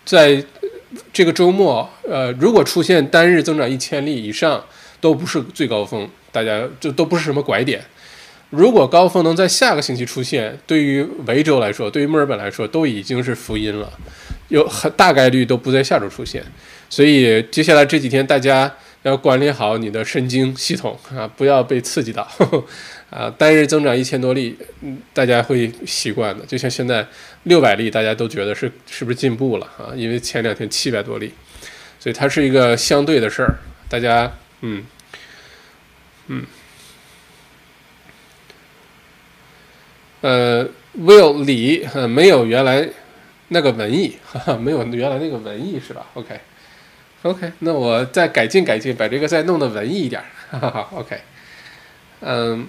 在这个周末，呃，如果出现单日增长一千例以上，都不是最高峰，大家就都不是什么拐点。如果高峰能在下个星期出现，对于维州来说，对于墨尔本来说，都已经是福音了，有很大概率都不在下周出现。所以接下来这几天，大家要管理好你的神经系统啊，不要被刺激到。啊，单日增长一千多例，嗯，大家会习惯的。就像现在六百例，大家都觉得是是不是进步了啊？因为前两天七百多例，所以它是一个相对的事儿。大家，嗯，嗯，呃，Will 李没有原来那个文艺，哈哈，没有原来那个文艺是吧？OK OK，那我再改进改进，把这个再弄得文艺一点，哈哈，OK，嗯。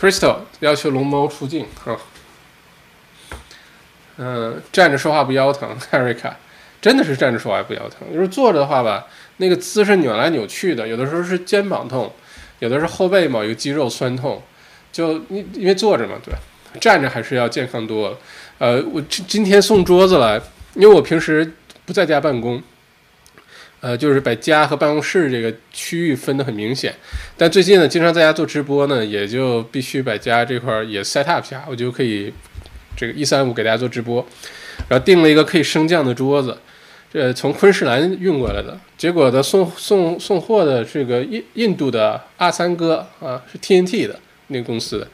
Crystal 要求龙猫出镜，哈，嗯，站着说话不腰疼。Erica 真的是站着说话不腰疼，就是坐着的话吧，那个姿势扭来扭去的，有的时候是肩膀痛，有的是后背某一个肌肉酸痛，就因因为坐着嘛，对？站着还是要健康多了。呃，我今今天送桌子来，因为我平时不在家办公。呃，就是把家和办公室这个区域分得很明显，但最近呢，经常在家做直播呢，也就必须把家这块也 set up 下，我就可以这个一三五给大家做直播，然后订了一个可以升降的桌子，这从昆士兰运过来的，结果的送送送货的这个印印度的阿三哥啊，是 TNT 的那个公司的。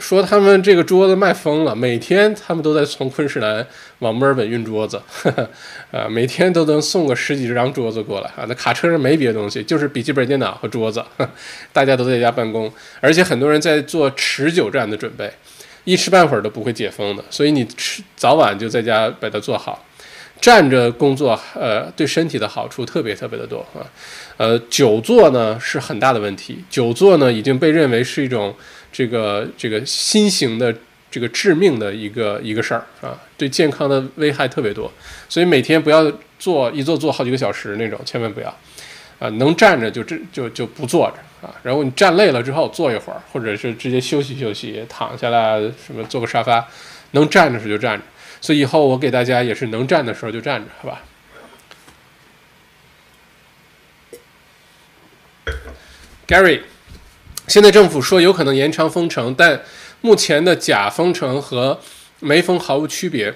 说他们这个桌子卖疯了，每天他们都在从昆士兰往墨尔本运桌子，啊，每天都能送个十几张桌子过来啊。那卡车上没别的东西，就是笔记本电脑和桌子，大家都在家办公，而且很多人在做持久战的准备，一时半会儿都不会解封的。所以你吃早晚就在家把它做好，站着工作，呃，对身体的好处特别特别的多啊。呃，久坐呢是很大的问题，久坐呢已经被认为是一种。这个这个新型的这个致命的一个一个事儿啊，对健康的危害特别多，所以每天不要坐一坐坐好几个小时那种，千万不要啊！能站着就这就就不坐着啊，然后你站累了之后坐一会儿，或者是直接休息休息，躺下来什么坐个沙发，能站着时就站着。所以以后我给大家也是能站的时候就站着，好吧？Gary。现在政府说有可能延长封城，但目前的假封城和没封毫无区别。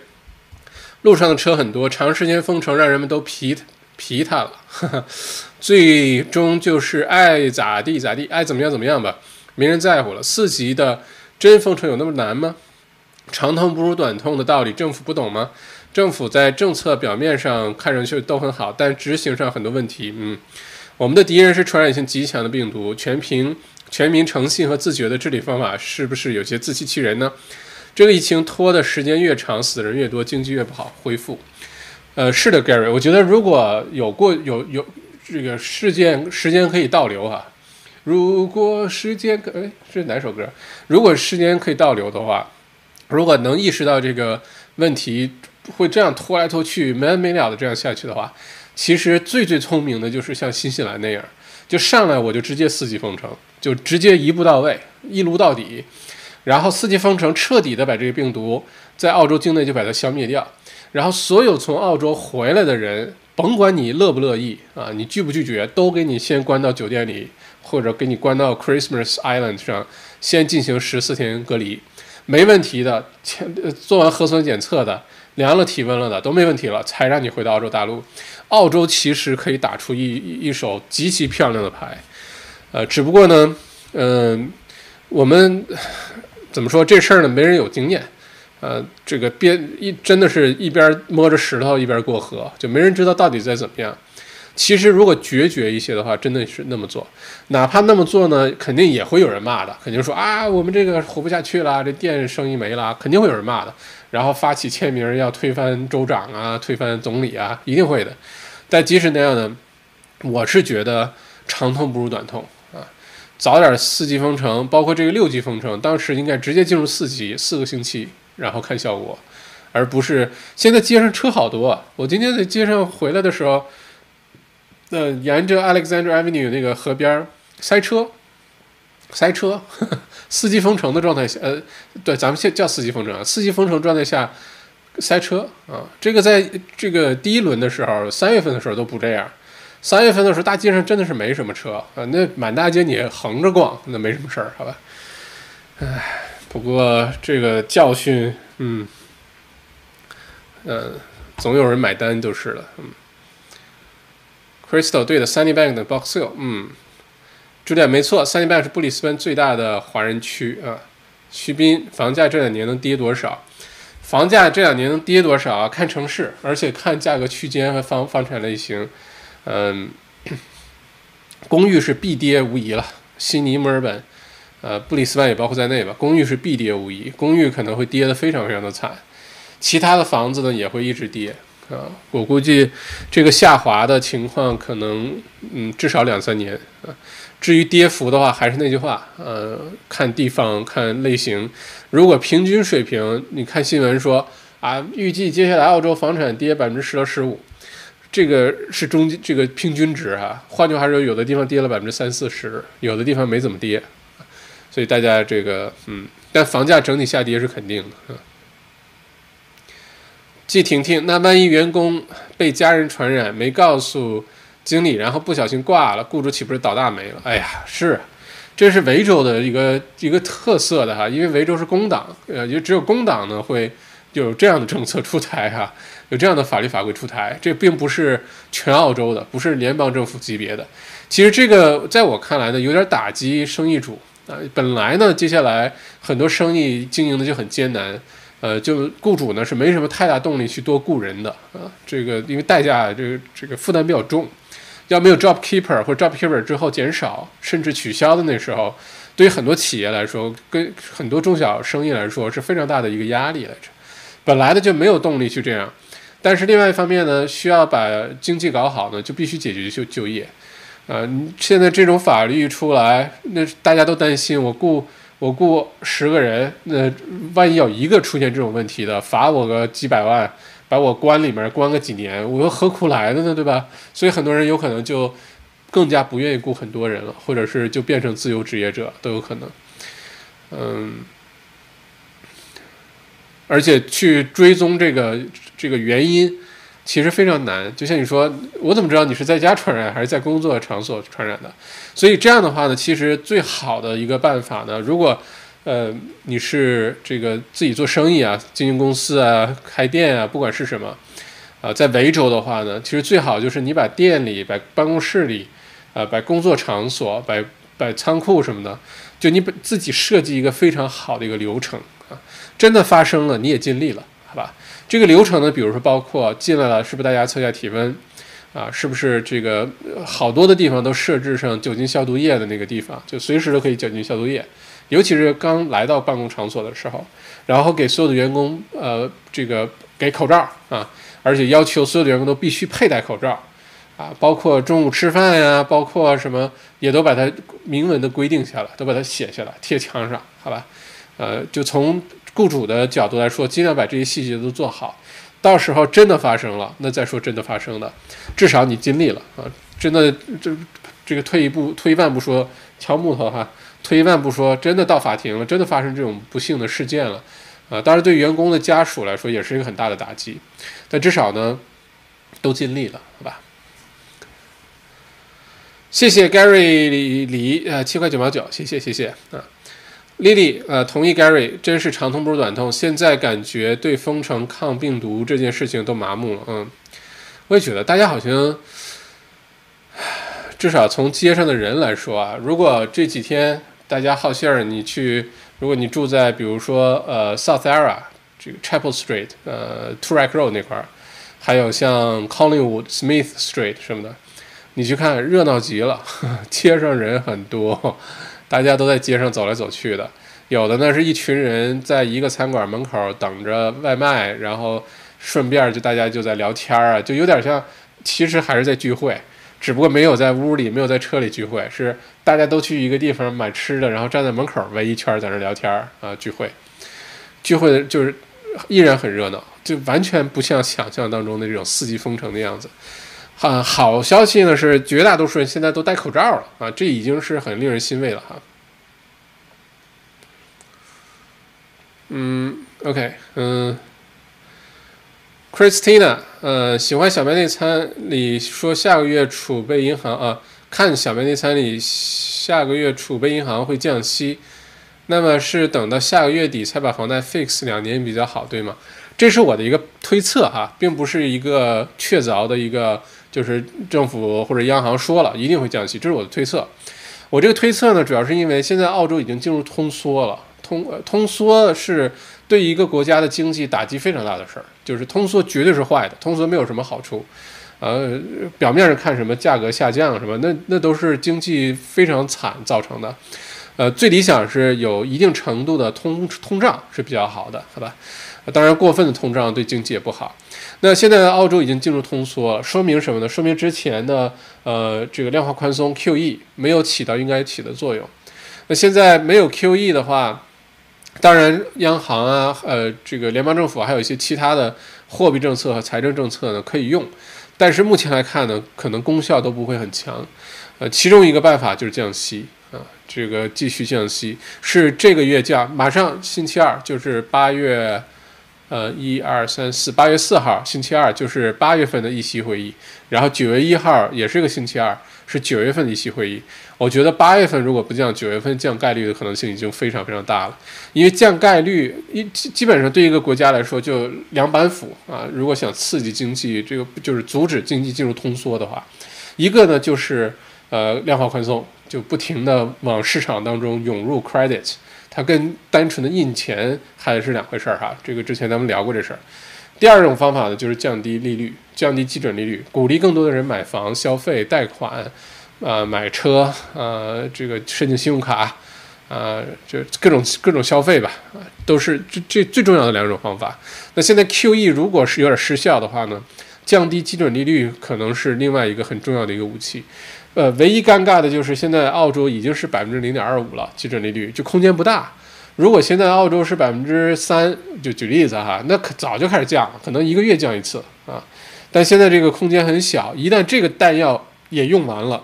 路上的车很多，长时间封城让人们都疲疲沓了，最终就是爱咋地咋地，爱怎么样怎么样吧，没人在乎了。四级的真封城有那么难吗？长痛不如短痛的道理，政府不懂吗？政府在政策表面上看上去都很好，但执行上很多问题。嗯，我们的敌人是传染性极强的病毒，全凭。全民诚信和自觉的治理方法是不是有些自欺欺人呢？这个疫情拖的时间越长，死人越多，经济越不好恢复。呃，是的，Gary，我觉得如果有过有有这个事件时间可以倒流哈，如果时间可哎是哪首歌？如果时间可以倒流的话，如果能意识到这个问题会这样拖来拖去没完没了的这样下去的话，其实最最聪明的就是像新西兰那样，就上来我就直接四级封城。就直接一步到位，一撸到底，然后四级封城，彻底的把这个病毒在澳洲境内就把它消灭掉。然后所有从澳洲回来的人，甭管你乐不乐意啊，你拒不拒绝，都给你先关到酒店里，或者给你关到 Christmas Island 上，先进行十四天隔离，没问题的。前做完核酸检测的，量了体温了的，都没问题了，才让你回到澳洲大陆。澳洲其实可以打出一一手极其漂亮的牌。呃，只不过呢，嗯，我们怎么说这事儿呢？没人有经验，呃，这个边一真的是一边摸着石头一边过河，就没人知道到底在怎么样。其实如果决绝一些的话，真的是那么做，哪怕那么做呢，肯定也会有人骂的，肯定说啊，我们这个活不下去了，这店生意没了，肯定会有人骂的。然后发起签名要推翻州长啊，推翻总理啊，一定会的。但即使那样呢，我是觉得长痛不如短痛啊。早点四级封城，包括这个六级封城，当时应该直接进入四级，四个星期，然后看效果，而不是现在街上车好多。我今天在街上回来的时候，那沿着 Alexander Avenue 那个河边塞车，塞车，四级封城的状态下，呃，对，咱们现叫四级封城啊，四级封城状态下，塞车啊。这个在这个第一轮的时候，三月份的时候都不这样。三月份的时候，大街上真的是没什么车啊，那满大街你横着逛，那没什么事儿，好吧？唉，不过这个教训，嗯，呃，总有人买单就是了，嗯。Crystal 对的，Sunny Bank 的 Box Hill，嗯，朱点没错，Sunny Bank 是布里斯班最大的华人区啊。徐斌，房价这两年能跌多少？房价这两年能跌多少啊？看城市，而且看价格区间和房房产类型。嗯，公寓是必跌无疑了。悉尼、墨尔本，呃，布里斯班也包括在内吧。公寓是必跌无疑，公寓可能会跌得非常非常的惨。其他的房子呢也会一直跌啊。我估计这个下滑的情况可能，嗯，至少两三年啊。至于跌幅的话，还是那句话，呃，看地方，看类型。如果平均水平，你看新闻说啊，预计接下来澳洲房产跌百分之十到十五，这个是中这个平均值哈。换句话说，有的地方跌了百分之三四十，有的地方没怎么跌，所以大家这个嗯，但房价整体下跌是肯定的。季婷婷，那万一员工被家人传染，没告诉？经理，然后不小心挂了，雇主岂不是倒大霉了？哎呀，是，这是维州的一个一个特色的哈，因为维州是工党，呃，就只有工党呢会有这样的政策出台哈，有这样的法律法规出台，这并不是全澳洲的，不是联邦政府级别的。其实这个在我看来呢，有点打击生意主啊。本来呢，接下来很多生意经营的就很艰难，呃，就雇主呢是没什么太大动力去多雇人的啊，这个因为代价这个这个负担比较重。要没有 job keeper 或者 job keeper 之后减少甚至取消的那时候，对于很多企业来说，跟很多中小生意来说是非常大的一个压力来着。本来的就没有动力去这样，但是另外一方面呢，需要把经济搞好呢，就必须解决就就业。呃，现在这种法律出来，那大家都担心，我雇我雇十个人，那万一有一个出现这种问题的，罚我个几百万。把我关里面关个几年，我又何苦来的呢？对吧？所以很多人有可能就更加不愿意雇很多人了，或者是就变成自由职业者都有可能。嗯，而且去追踪这个这个原因，其实非常难。就像你说，我怎么知道你是在家传染还是在工作场所传染的？所以这样的话呢，其实最好的一个办法呢，如果呃，你是这个自己做生意啊，经营公司啊，开店啊，不管是什么，啊，在维州的话呢，其实最好就是你把店里、把办公室里，啊，把工作场所、把把仓库什么的，就你把自己设计一个非常好的一个流程啊，真的发生了你也尽力了，好吧？这个流程呢，比如说包括进来了，是不是大家测一下体温？啊，是不是这个好多的地方都设置上酒精消毒液的那个地方，就随时都可以酒精消毒液。尤其是刚来到办公场所的时候，然后给所有的员工，呃，这个给口罩啊，而且要求所有的员工都必须佩戴口罩，啊，包括中午吃饭呀，包括什么，也都把它明文的规定下来，都把它写下来，贴墙上，好吧？呃，就从雇主的角度来说，尽量把这些细节都做好，到时候真的发生了，那再说真的发生的，至少你尽力了啊！真的，这这个退一步，退一万步说，敲木头哈。退一万步说，真的到法庭了，真的发生这种不幸的事件了，啊，当然对员工的家属来说也是一个很大的打击，但至少呢，都尽力了，好吧？谢谢 Gary 李呃七块九毛九，谢谢谢谢啊，Lily 呃同意 Gary，真是长痛不如短痛，现在感觉对封城抗病毒这件事情都麻木了，嗯，我也觉得大家好像。至少从街上的人来说啊，如果这几天。大家好信儿，你去，如果你住在比如说呃 South Era 这个 Chapel Street 呃 Toorak Road 那块儿，还有像 Collingwood Smith Street 什么的，你去看热闹极了，街上人很多，大家都在街上走来走去的，有的呢是一群人在一个餐馆门口等着外卖，然后顺便就大家就在聊天啊，就有点像，其实还是在聚会。只不过没有在屋里，没有在车里聚会，是大家都去一个地方买吃的，然后站在门口围一圈在那聊天啊，聚会，聚会的就是依然很热闹，就完全不像想象当中的这种四级封城的样子。啊，好消息呢是绝大多数人现在都戴口罩了啊，这已经是很令人欣慰了哈。嗯，OK，嗯。Christina，呃，喜欢小麦内参里说下个月储备银行啊，看小麦内参里下个月储备银行会降息，那么是等到下个月底才把房贷 fix 两年比较好，对吗？这是我的一个推测哈，并不是一个确凿的一个，就是政府或者央行说了一定会降息，这是我的推测。我这个推测呢，主要是因为现在澳洲已经进入通缩了，通呃通缩是。对一个国家的经济打击非常大的事儿，就是通缩绝对是坏的，通缩没有什么好处。呃，表面上看什么价格下降什么，那那都是经济非常惨造成的。呃，最理想是有一定程度的通通胀是比较好的，好吧？当然，过分的通胀对经济也不好。那现在澳洲已经进入通缩，说明什么呢？说明之前的呃这个量化宽松 QE 没有起到应该起的作用。那现在没有 QE 的话。当然，央行啊，呃，这个联邦政府还有一些其他的货币政策和财政政策呢可以用，但是目前来看呢，可能功效都不会很强。呃，其中一个办法就是降息啊，这个继续降息，是这个月降，马上星期二就是八月，呃，一二三四，八月四号星期二就是八月份的议息会议，然后九月一号也是个星期二。是九月份的一期会议，我觉得八月份如果不降，九月份降概率的可能性已经非常非常大了。因为降概率一基基本上对一个国家来说就两板斧啊。如果想刺激经济，这个就是阻止经济进入通缩的话，一个呢就是呃量化宽松，就不停的往市场当中涌入 credit，它跟单纯的印钱还是两回事儿哈。这个之前咱们聊过这事儿。第二种方法呢，就是降低利率，降低基准利率，鼓励更多的人买房、消费、贷款，啊，买车，呃，这个申请信用卡，啊，就各种各种消费吧，都是这这最重要的两种方法。那现在 QE 如果是有点失效的话呢，降低基准利率可能是另外一个很重要的一个武器。呃，唯一尴尬的就是现在澳洲已经是百分之零点二五了，基准利率就空间不大。如果现在澳洲是百分之三，就举例子哈，那可早就开始降，可能一个月降一次啊。但现在这个空间很小，一旦这个弹药也用完了，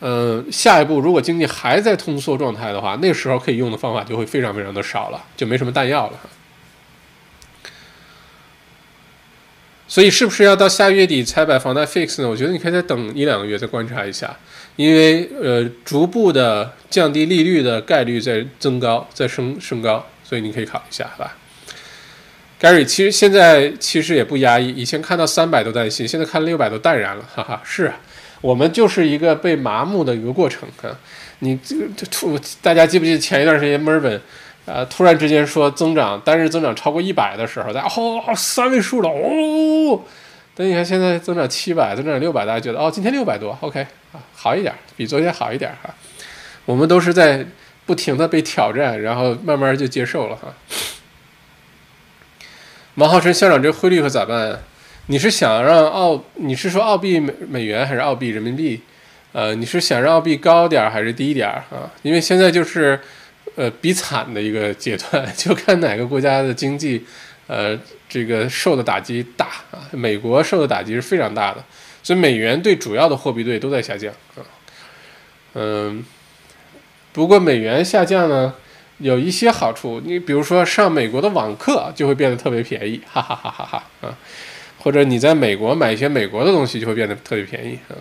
嗯，下一步如果经济还在通缩状态的话，那时候可以用的方法就会非常非常的少了，就没什么弹药了。所以是不是要到下月底才把房贷 fix 呢？我觉得你可以再等一两个月，再观察一下。因为呃，逐步的降低利率的概率在增高，在升升高，所以你可以考虑一下，好吧？Gary，其实现在其实也不压抑，以前看到三百都担心，现在看六百都淡然了，哈哈。是啊我们就是一个被麻木的一个过程啊。你这个突，大家记不记得前一段时间墨尔本，呃，突然之间说增长单日增长超过一百的时候，大家哦三位数了哦。等你看现在增长七百，增长六百，大家觉得哦，今天六百多，OK 啊，好一点，比昨天好一点哈。我们都是在不停的被挑战，然后慢慢就接受了哈。王浩辰校长，这汇率可咋办？你是想让澳，你是说澳币美美元还是澳币人民币？呃，你是想让澳币高点还是低点啊？因为现在就是呃比惨的一个阶段，就看哪个国家的经济。呃，这个受的打击大啊，美国受的打击是非常大的，所以美元对主要的货币对都在下降啊。嗯，不过美元下降呢，有一些好处，你比如说上美国的网课就会变得特别便宜，哈哈哈哈哈啊，或者你在美国买一些美国的东西就会变得特别便宜啊。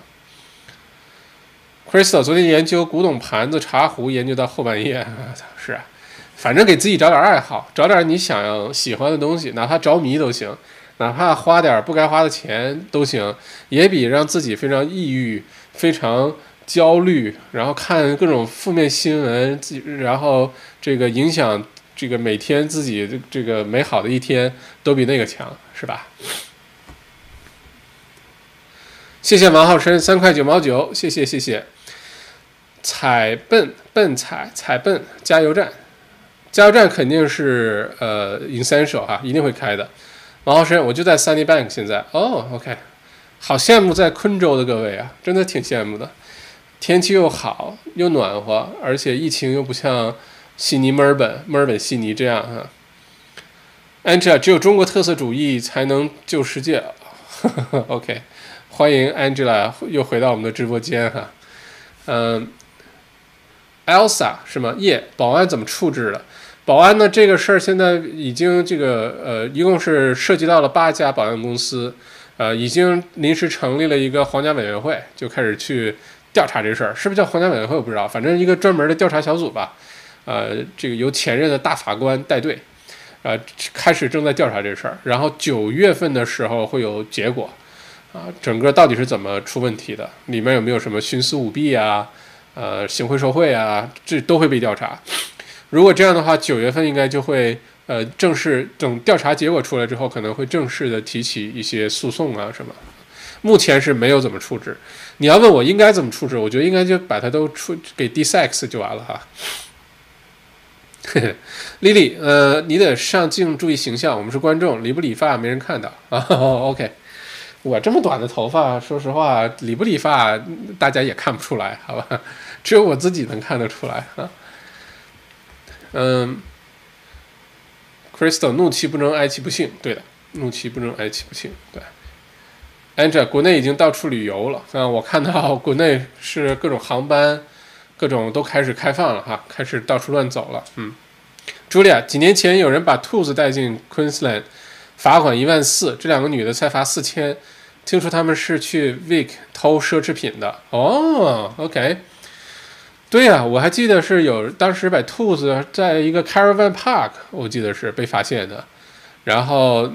Crystal 昨天研究古董盘子、茶壶，研究到后半夜，是啊。反正给自己找点爱好，找点你想要喜欢的东西，哪怕着迷都行，哪怕花点不该花的钱都行，也比让自己非常抑郁、非常焦虑，然后看各种负面新闻，自己然后这个影响这个每天自己这个美好的一天，都比那个强，是吧？谢谢王浩生三块九毛九，谢谢谢谢。踩笨笨踩踩笨加油站。加油站肯定是呃 essential 哈，一定会开的。王浩生，我就在 Sunny Bank 现在。哦，OK，好羡慕在昆州的各位啊，真的挺羡慕的。天气又好，又暖和，而且疫情又不像悉尼、墨尔本、墨尔本、悉尼这样哈。Angela，只有中国特色主义才能救世界。OK，欢迎 Angela 又回到我们的直播间哈。嗯，Elsa 是吗？耶，保安怎么处置了？保安呢，这个事儿现在已经这个呃，一共是涉及到了八家保安公司，呃，已经临时成立了一个皇家委员会，就开始去调查这事儿，是不是叫皇家委员会我不知道，反正一个专门的调查小组吧，呃，这个由前任的大法官带队，呃，开始正在调查这事儿，然后九月份的时候会有结果，啊，整个到底是怎么出问题的，里面有没有什么徇私舞弊啊，呃，行贿受贿啊，这都会被调查。如果这样的话，九月份应该就会呃正式等调查结果出来之后，可能会正式的提起一些诉讼啊什么。目前是没有怎么处置。你要问我应该怎么处置，我觉得应该就把它都出给 D Sex 就完了哈。嘿嘿，丽丽，呃，你得上镜注意形象，我们是观众，理不理发没人看到啊。OK，我这么短的头发，说实话，理不理发大家也看不出来，好吧？只有我自己能看得出来啊。嗯，Crystal，怒气不争，哀其不幸。对的，怒气不争，哀其不幸。对，Angel，国内已经到处旅游了啊！我看到 国内是各种航班，各种都开始开放了哈，开始到处乱走了。嗯，Julia，几年前有人把兔子带进 Queensland，罚款一万四，这两个女的才罚四千，听说他们是去 Vic 偷奢侈品的。哦，OK。对呀，我还记得是有当时把兔子在一个 caravan park，我记得是被发现的，然后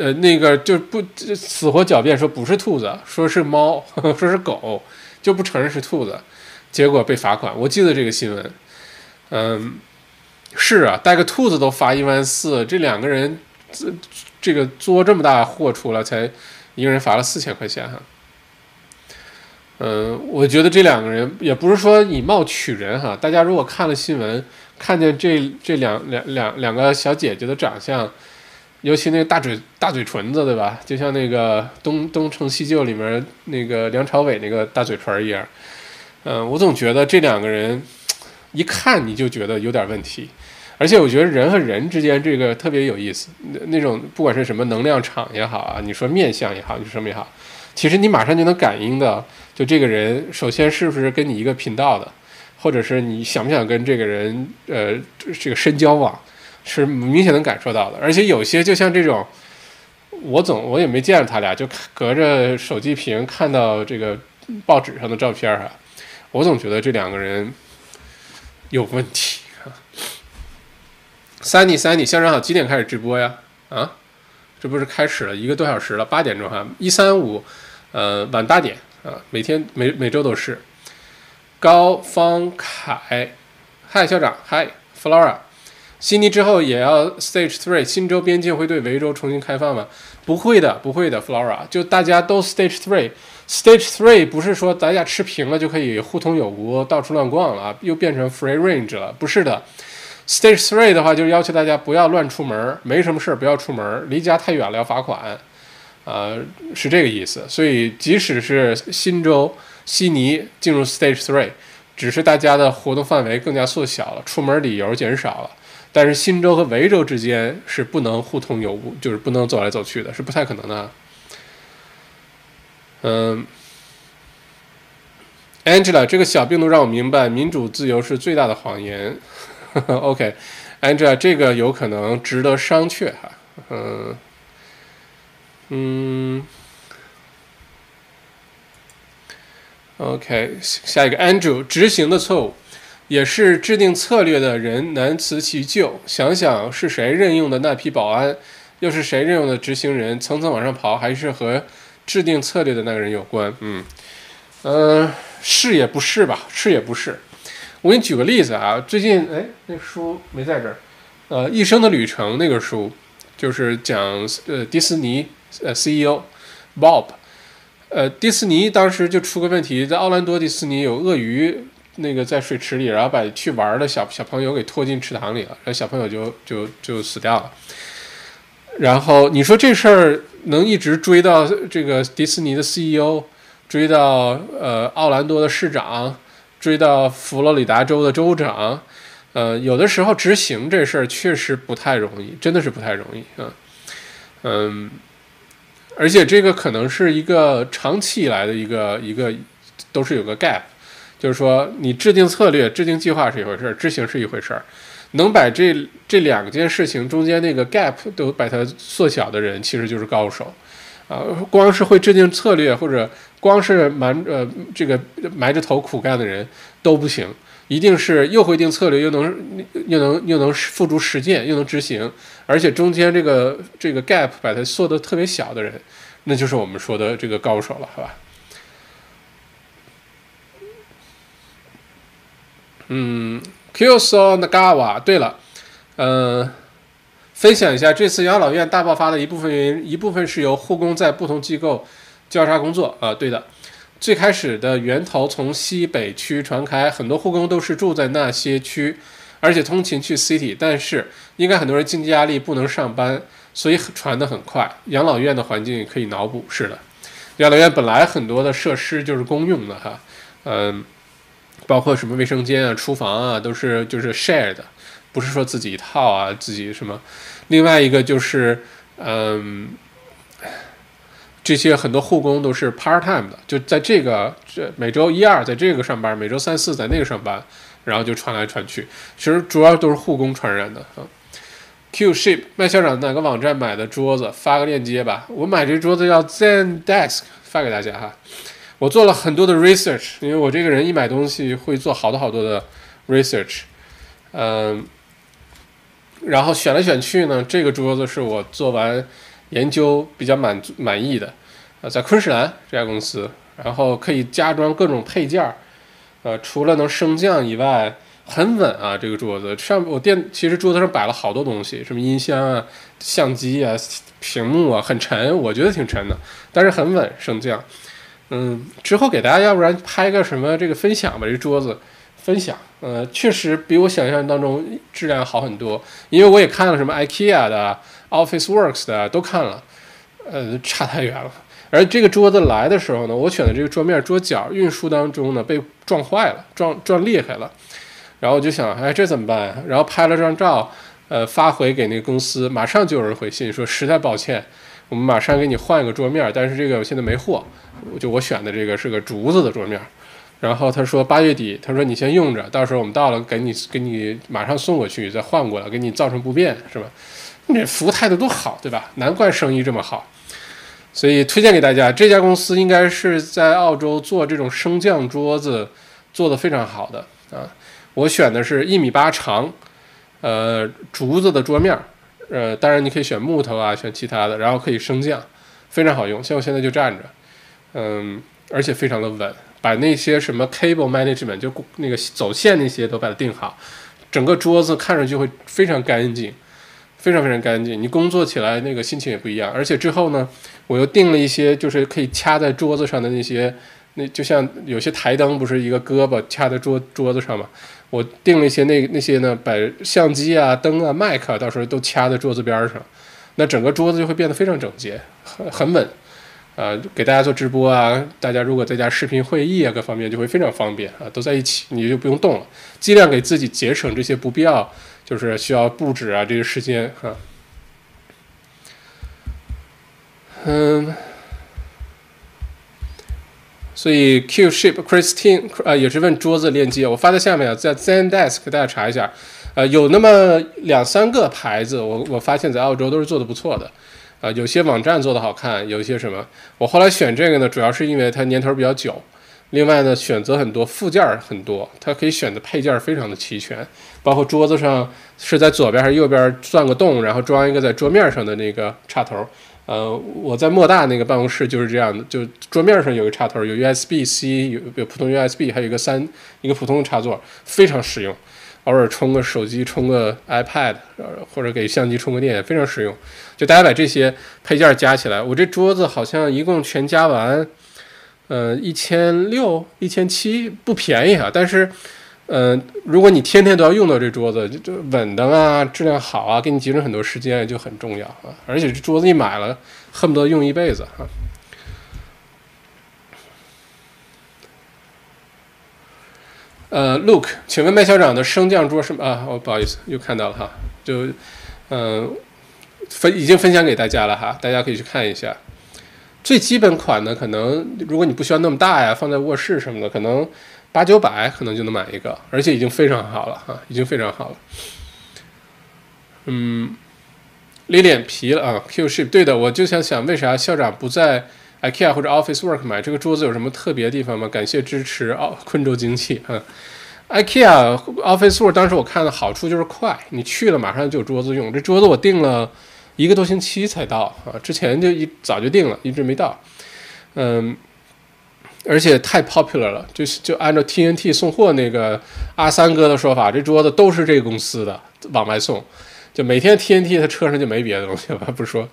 呃那个就不死活狡辩说不是兔子，说是猫，说是狗，就不承认是兔子，结果被罚款。我记得这个新闻，嗯，是啊，带个兔子都罚一万四，这两个人这这个作这么大货出来，才一个人罚了四千块钱哈。嗯，我觉得这两个人也不是说以貌取人哈。大家如果看了新闻，看见这这两两两两个小姐姐的长相，尤其那个大嘴大嘴唇子，对吧？就像那个《东东成西就》里面那个梁朝伟那个大嘴唇一样。嗯，我总觉得这两个人一看你就觉得有点问题。而且我觉得人和人之间这个特别有意思，那那种不管是什么能量场也好啊，你说面相也好，你说什么也好。其实你马上就能感应的，就这个人首先是不是跟你一个频道的，或者是你想不想跟这个人呃这个深交往，是明显能感受到的。而且有些就像这种，我总我也没见着他俩，就隔着手机屏看到这个报纸上的照片哈，我总觉得这两个人有问题啊。Sunny Sunny，校长好，几点开始直播呀？啊，这不是开始了一个多小时了，八点钟哈，一三五。呃，晚八点啊，每天每每周都是。高方凯，嗨校长，嗨 Flora，悉尼之后也要 Stage Three，新州边境会对维州重新开放吗？不会的，不会的，Flora，就大家都 Stage Three，Stage Three 不是说大家吃平了就可以互通有无，到处乱逛了啊，又变成 Free Range 了，不是的，Stage Three 的话就是要求大家不要乱出门，没什么事儿不要出门，离家太远了要罚款。呃，是这个意思。所以，即使是新州悉尼进入 Stage Three，只是大家的活动范围更加缩小了，出门理由减少了。但是，新州和维州之间是不能互通有无，就是不能走来走去的，是不太可能的。嗯，Angela，这个小病毒让我明白，民主自由是最大的谎言。OK，Angela，这个有可能值得商榷哈。嗯。嗯，OK，下一个 Andrew，执行的错误，也是制定策略的人难辞其咎。想想是谁任用的那批保安，又是谁任用的执行人，层层往上跑，还是和制定策略的那个人有关？嗯，呃，是也不是吧？是也不是。我给你举个例子啊，最近哎，那书没在这儿，呃，《一生的旅程》那个书，就是讲呃迪士尼。呃，CEO Bob，呃，迪士尼当时就出个问题，在奥兰多迪士尼有鳄鱼那个在水池里，然后把去玩的小小朋友给拖进池塘里了，然后小朋友就就就死掉了。然后你说这事儿能一直追到这个迪士尼的 CEO，追到呃奥兰多的市长，追到佛罗里达州的州长，呃，有的时候执行这事儿确实不太容易，真的是不太容易啊，嗯。而且这个可能是一个长期以来的一个一个，都是有个 gap，就是说你制定策略、制定计划是一回事儿，执行是一回事儿。能把这这两件事情中间那个 gap 都把它缩小的人，其实就是高手。啊，光是会制定策略或者光是瞒呃这个埋着头苦干的人都不行，一定是又会定策略，又能又能又能付诸实践，又能执行，而且中间这个这个 gap 把它缩得特别小的人，那就是我们说的这个高手了，好吧？嗯，Kyoso Nagawa，对了，嗯。分享一下这次养老院大爆发的一部分原因，一部分是由护工在不同机构交叉工作啊。对的，最开始的源头从西北区传开，很多护工都是住在那些区，而且通勤去 city。但是应该很多人经济压力不能上班，所以传得很快。养老院的环境可以脑补，是的，养老院本来很多的设施就是公用的哈，嗯，包括什么卫生间啊、厨房啊，都是就是 share 的。不是说自己一套啊，自己什么？另外一个就是，嗯，这些很多护工都是 part time 的，就在这个这每周一二在这个上班，每周三四在那个上班，然后就传来传去。其实主要都是护工传染的啊。Q Ship 麦校长哪个网站买的桌子？发个链接吧。我买这桌子叫 Zen Desk，发给大家哈。我做了很多的 research，因为我这个人一买东西会做好多好多的 research，嗯。然后选来选去呢，这个桌子是我做完研究比较满足满意的，呃，在昆士兰这家公司，然后可以加装各种配件儿，呃，除了能升降以外，很稳啊，这个桌子上我电其实桌子上摆了好多东西，什么音箱啊、相机啊、屏幕啊，很沉，我觉得挺沉的，但是很稳升降，嗯，之后给大家要不然拍个什么这个分享吧，这桌子。分享，呃，确实比我想象当中质量好很多，因为我也看了什么 IKEA 的、Officeworks 的都看了，呃，差太远了。而这个桌子来的时候呢，我选的这个桌面桌角运输当中呢被撞坏了，撞撞裂开了，然后我就想，哎，这怎么办？然后拍了张照，呃，发回给那个公司，马上就有人回信说，实在抱歉，我们马上给你换一个桌面，但是这个现在没货，就我选的这个是个竹子的桌面。然后他说八月底，他说你先用着，到时候我们到了给你给你马上送过去，再换过来，给你造成不便，是吧？你服务态度多好，对吧？难怪生意这么好。所以推荐给大家，这家公司应该是在澳洲做这种升降桌子做的非常好的啊。我选的是一米八长，呃，竹子的桌面，呃，当然你可以选木头啊，选其他的，然后可以升降，非常好用。像我现在就站着，嗯，而且非常的稳。把那些什么 cable management 就那个走线那些都把它定好，整个桌子看上去会非常干净，非常非常干净。你工作起来那个心情也不一样。而且之后呢，我又定了一些就是可以掐在桌子上的那些，那就像有些台灯不是一个胳膊掐在桌桌子上嘛，我定了一些那那些呢，把相机啊、灯啊、麦克到时候都掐在桌子边上，那整个桌子就会变得非常整洁，很很稳。啊，给大家做直播啊！大家如果在家视频会议啊，各方面就会非常方便啊，都在一起，你就不用动了，尽量给自己节省这些不必要，就是需要布置啊这些时间哈。嗯，所以 Q Ship Christine 啊也是问桌子链接，我发在下面啊，在 Zen Desk 给大家查一下，呃，有那么两三个牌子，我我发现在澳洲都是做的不错的。啊，有些网站做的好看，有一些什么，我后来选这个呢，主要是因为它年头比较久，另外呢，选择很多，附件很多，它可以选的配件非常的齐全，包括桌子上是在左边还是右边钻个洞，然后装一个在桌面上的那个插头。呃，我在莫大那个办公室就是这样的，就桌面上有个插头，有 USB-C，有有普通 USB，还有一个三一个普通的插座，非常实用。偶尔充个手机，充个 iPad，或者给相机充个电，非常实用。就大家把这些配件加起来，我这桌子好像一共全加完，呃，一千六、一千七，不便宜啊。但是，嗯，如果你天天都要用到这桌子，就就稳当啊，质量好啊，给你节省很多时间，就很重要啊。而且这桌子一买了，恨不得用一辈子啊。呃，Look，请问麦校长的升降桌是吗啊？哦，不好意思，又看到了哈，就嗯分已经分享给大家了哈，大家可以去看一下。最基本款的可能，如果你不需要那么大呀，放在卧室什么的，可能八九百可能就能买一个，而且已经非常好了哈，已经非常好了。嗯，勒脸皮了啊，Q ship 对的，我就想想为啥校长不在 IKEA 或者 Office Work 买这个桌子有什么特别的地方吗？感谢支持哦，昆州经济啊。IKEA Office Work 当时我看的好处就是快，你去了马上就有桌子用。这桌子我订了一个多星期才到啊，之前就一早就订了，一直没到。嗯，而且太 popular 了，就是就按照 TNT 送货那个阿三哥的说法，这桌子都是这个公司的往外送，就每天 TNT 他车上就没别的东西了，不是说，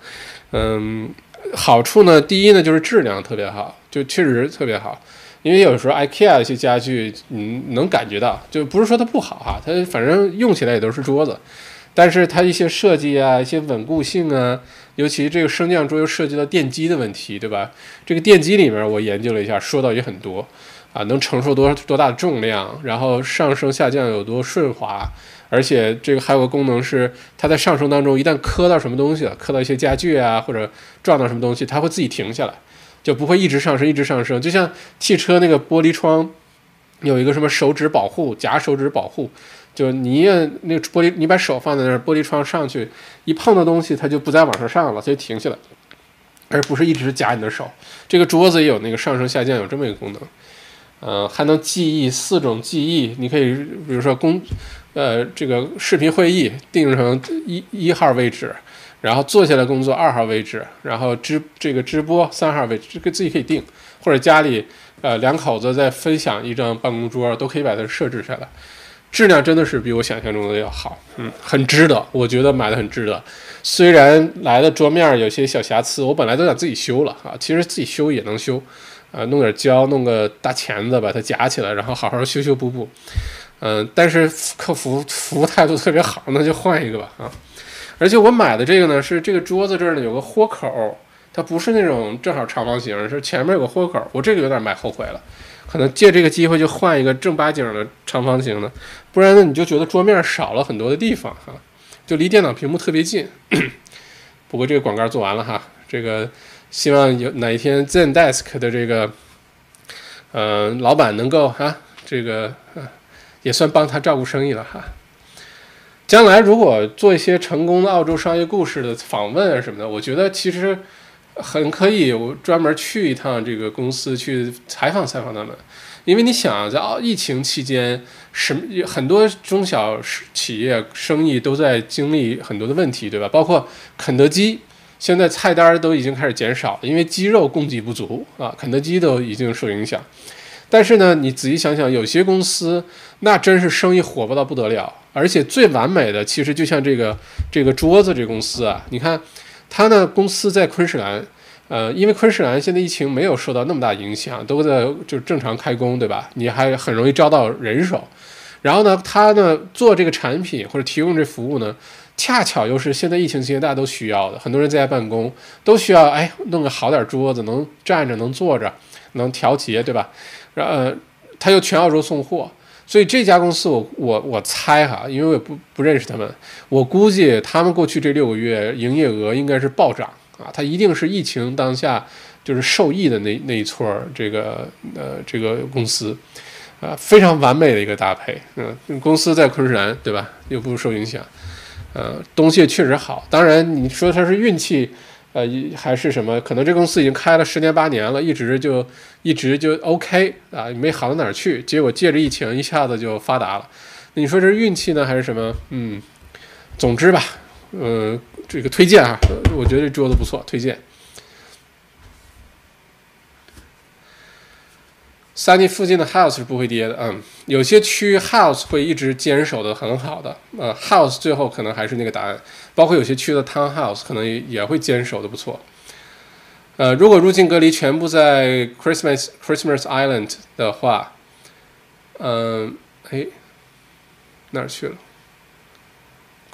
嗯，好处呢，第一呢就是质量特别好，就确实特别好。因为有时候 IKEA 一些家具，嗯能感觉到，就不是说它不好哈，它反正用起来也都是桌子，但是它一些设计啊，一些稳固性啊，尤其这个升降桌又涉及到电机的问题，对吧？这个电机里面我研究了一下，说到也很多啊，能承受多多大的重量，然后上升下降有多顺滑，而且这个还有个功能是，它在上升当中一旦磕到什么东西了，磕到一些家具啊，或者撞到什么东西，它会自己停下来。就不会一直上升，一直上升，就像汽车那个玻璃窗有一个什么手指保护夹手指保护，就你一按那个玻璃，你把手放在那儿，玻璃窗上去一碰到东西，它就不再往上上了，它就停下来，而不是一直夹你的手。这个桌子也有那个上升下降，有这么一个功能，呃，还能记忆四种记忆，你可以比如说工，呃，这个视频会议定成一一号位置。然后坐下来工作二号位置，然后直这个直播三号位置，这个自己可以定，或者家里呃两口子在分享一张办公桌，都可以把它设置下来，质量真的是比我想象中的要好，嗯，很值得，我觉得买的很值得。虽然来的桌面有些小瑕疵，我本来都想自己修了啊，其实自己修也能修，啊，弄点胶，弄个大钳子把它夹起来，然后好好修修补补，嗯，但是客服服务态度特别好，那就换一个吧，啊。而且我买的这个呢，是这个桌子这儿呢有个豁口，它不是那种正好长方形，是前面有个豁口。我这个有点买后悔了，可能借这个机会就换一个正八经的长方形的，不然呢你就觉得桌面少了很多的地方哈，就离电脑屏幕特别近。不过这个广告做完了哈，这个希望有哪一天 ZenDesk 的这个呃老板能够哈，这个也算帮他照顾生意了哈。将来如果做一些成功的澳洲商业故事的访问啊什么的，我觉得其实很可以，我专门去一趟这个公司去采访采访他们。因为你想，在澳疫情期间，什很多中小企业生意都在经历很多的问题，对吧？包括肯德基，现在菜单都已经开始减少，因为鸡肉供给不足啊，肯德基都已经受影响。但是呢，你仔细想想，有些公司那真是生意火爆到不得了。而且最完美的，其实就像这个这个桌子这公司啊，你看，它呢公司在昆士兰，呃，因为昆士兰现在疫情没有受到那么大影响，都在就正常开工，对吧？你还很容易招到人手。然后呢，它呢做这个产品或者提供这服务呢，恰巧又是现在疫情期间大家都需要的，很多人在家办公都需要，哎，弄个好点桌子，能站着能坐着，能调节，对吧？然后他又全澳洲送货。所以这家公司，我我我猜哈，因为我也不不认识他们，我估计他们过去这六个月营业额应该是暴涨啊，它一定是疫情当下就是受益的那那一撮儿这个呃这个公司，啊，非常完美的一个搭配，嗯，公司在昆士兰对吧，又不受影响，呃，东西确实好，当然你说它是运气。呃，还是什么？可能这公司已经开了十年八年了，一直就一直就 OK 啊，没好到哪儿去。结果借着疫情一下子就发达了。你说这是运气呢，还是什么？嗯，总之吧，呃，这个推荐啊，我觉得这桌子不错，推荐。三尼附近的 house 是不会跌的，嗯，有些区 house 会一直坚守的很好的，呃，house 最后可能还是那个答案，包括有些区的 town house 可能也会坚守的不错，呃，如果入境隔离全部在 Christmas Christmas Island 的话，嗯，哎，哪儿去了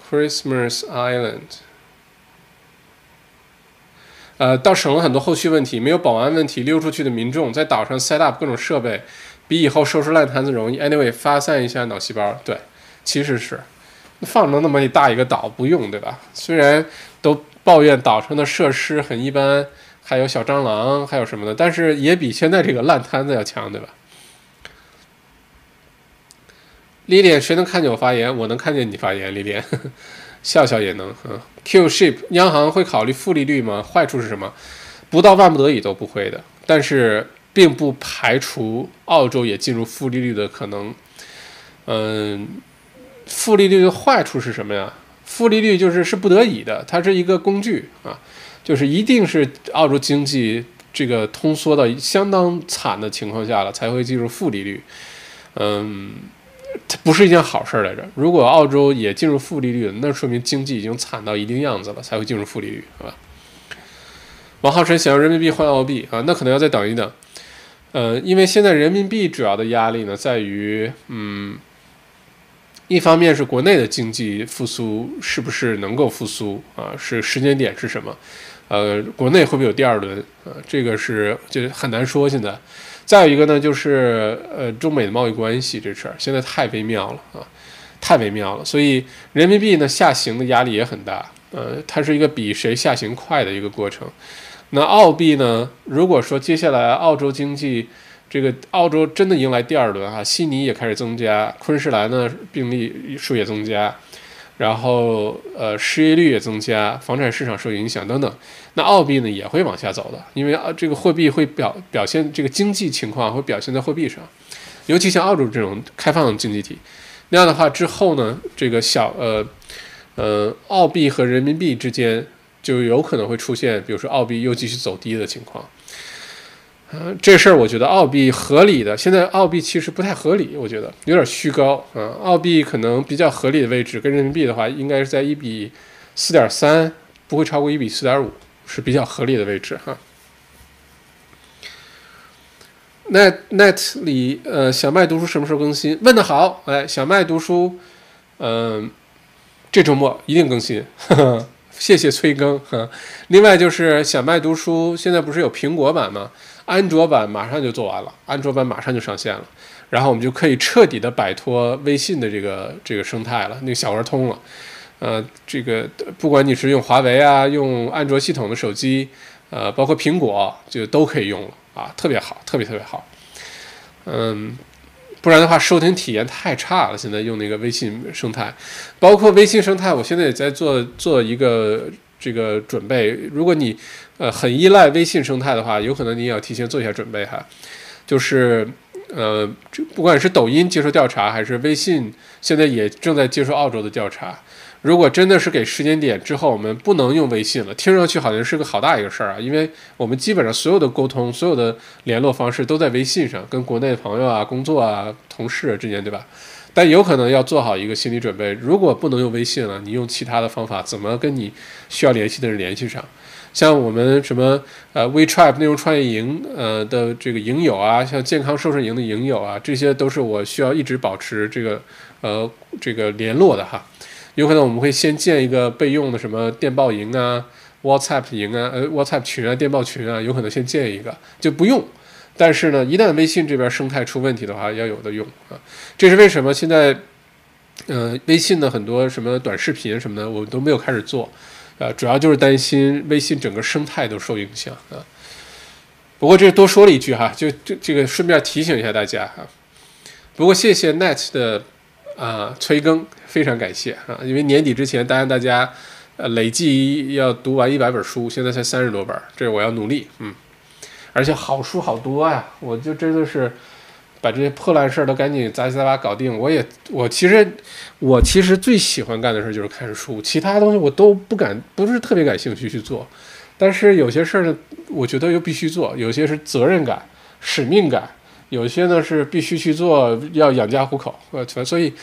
？Christmas Island。呃，倒省了很多后续问题，没有保安问题，溜出去的民众在岛上 set up 各种设备，比以后收拾烂摊子容易。Anyway，发散一下脑细胞，对，其实是放着那么一大一个岛不用，对吧？虽然都抱怨岛上的设施很一般，还有小蟑螂，还有什么的，但是也比现在这个烂摊子要强，对吧？李脸，谁能看见我发言？我能看见你发言，李脸，笑笑也能。嗯，Q ship，央行会考虑负利率吗？坏处是什么？不到万不得已都不会的，但是并不排除澳洲也进入负利率的可能。嗯，负利率的坏处是什么呀？负利率就是是不得已的，它是一个工具啊，就是一定是澳洲经济这个通缩到相当惨的情况下了，才会进入负利率。嗯。它不是一件好事儿来着。如果澳洲也进入负利率，那说明经济已经惨到一定样子了，才会进入负利率，是吧？王浩辰想要人民币换澳币啊，那可能要再等一等。呃，因为现在人民币主要的压力呢，在于，嗯，一方面是国内的经济复苏是不是能够复苏啊？是时间点是什么？呃，国内会不会有第二轮？啊，这个是就很难说现在。再有一个呢，就是呃，中美的贸易关系这事儿，现在太微妙了啊，太微妙了。所以人民币呢下行的压力也很大，呃，它是一个比谁下行快的一个过程。那澳币呢，如果说接下来澳洲经济这个澳洲真的迎来第二轮啊，悉尼也开始增加，昆士兰呢病例数也增加。然后，呃，失业率也增加，房产市场受影响等等，那澳币呢也会往下走的，因为啊，这个货币会表表现这个经济情况会表现在货币上，尤其像澳洲这种开放经济体，那样的话之后呢，这个小呃呃澳币和人民币之间就有可能会出现，比如说澳币又继续走低的情况。嗯，这事儿我觉得澳币合理的，现在澳币其实不太合理，我觉得有点虚高啊。澳币可能比较合理的位置跟人民币的话，应该是在一比四点三，不会超过一比四点五，是比较合理的位置哈。Net Net 里，呃，小麦读书什么时候更新？问的好，哎，小麦读书，嗯，这周末一定更新，呵 呵谢谢催更哈。另外就是小麦读书现在不是有苹果版吗？安卓版马上就做完了，安卓版马上就上线了，然后我们就可以彻底的摆脱微信的这个这个生态了，那个小鹅通了。呃，这个不管你是用华为啊，用安卓系统的手机，呃，包括苹果就都可以用了啊，特别好，特别特别好。嗯，不然的话收听体验太差了。现在用那个微信生态，包括微信生态，我现在也在做做一个这个准备。如果你呃，很依赖微信生态的话，有可能你也要提前做一下准备哈。就是，呃，不管是抖音接受调查，还是微信现在也正在接受澳洲的调查。如果真的是给时间点之后，我们不能用微信了，听上去好像是个好大一个事儿啊，因为我们基本上所有的沟通、所有的联络方式都在微信上，跟国内的朋友啊、工作啊、同事之间，对吧？但有可能要做好一个心理准备，如果不能用微信了，你用其他的方法，怎么跟你需要联系的人联系上？像我们什么呃 WeTrip 内容创业营呃的这个营友啊，像健康瘦身营的营友啊，这些都是我需要一直保持这个呃这个联络的哈。有可能我们会先建一个备用的什么电报营啊、WhatsApp 营啊、呃 WhatsApp 群啊、电报群啊，有可能先建一个就不用。但是呢，一旦微信这边生态出问题的话，要有的用啊。这是为什么现在呃微信的很多什么短视频什么的，我们都没有开始做。呃，主要就是担心微信整个生态都受影响啊。不过这多说了一句哈，就这这个顺便提醒一下大家哈。不过谢谢 Net 的啊催更，非常感谢啊，因为年底之前答应大家呃累计要读完一百本书，现在才三十多本，这我要努力嗯。而且好书好多呀，我就真的是。把这些破烂事儿都赶紧杂七杂八搞定。我也，我其实，我其实最喜欢干的事儿就是看书，其他东西我都不敢，不是特别感兴趣去做。但是有些事儿呢，我觉得又必须做，有些是责任感、使命感，有些呢是必须去做，要养家糊口。呃，所以，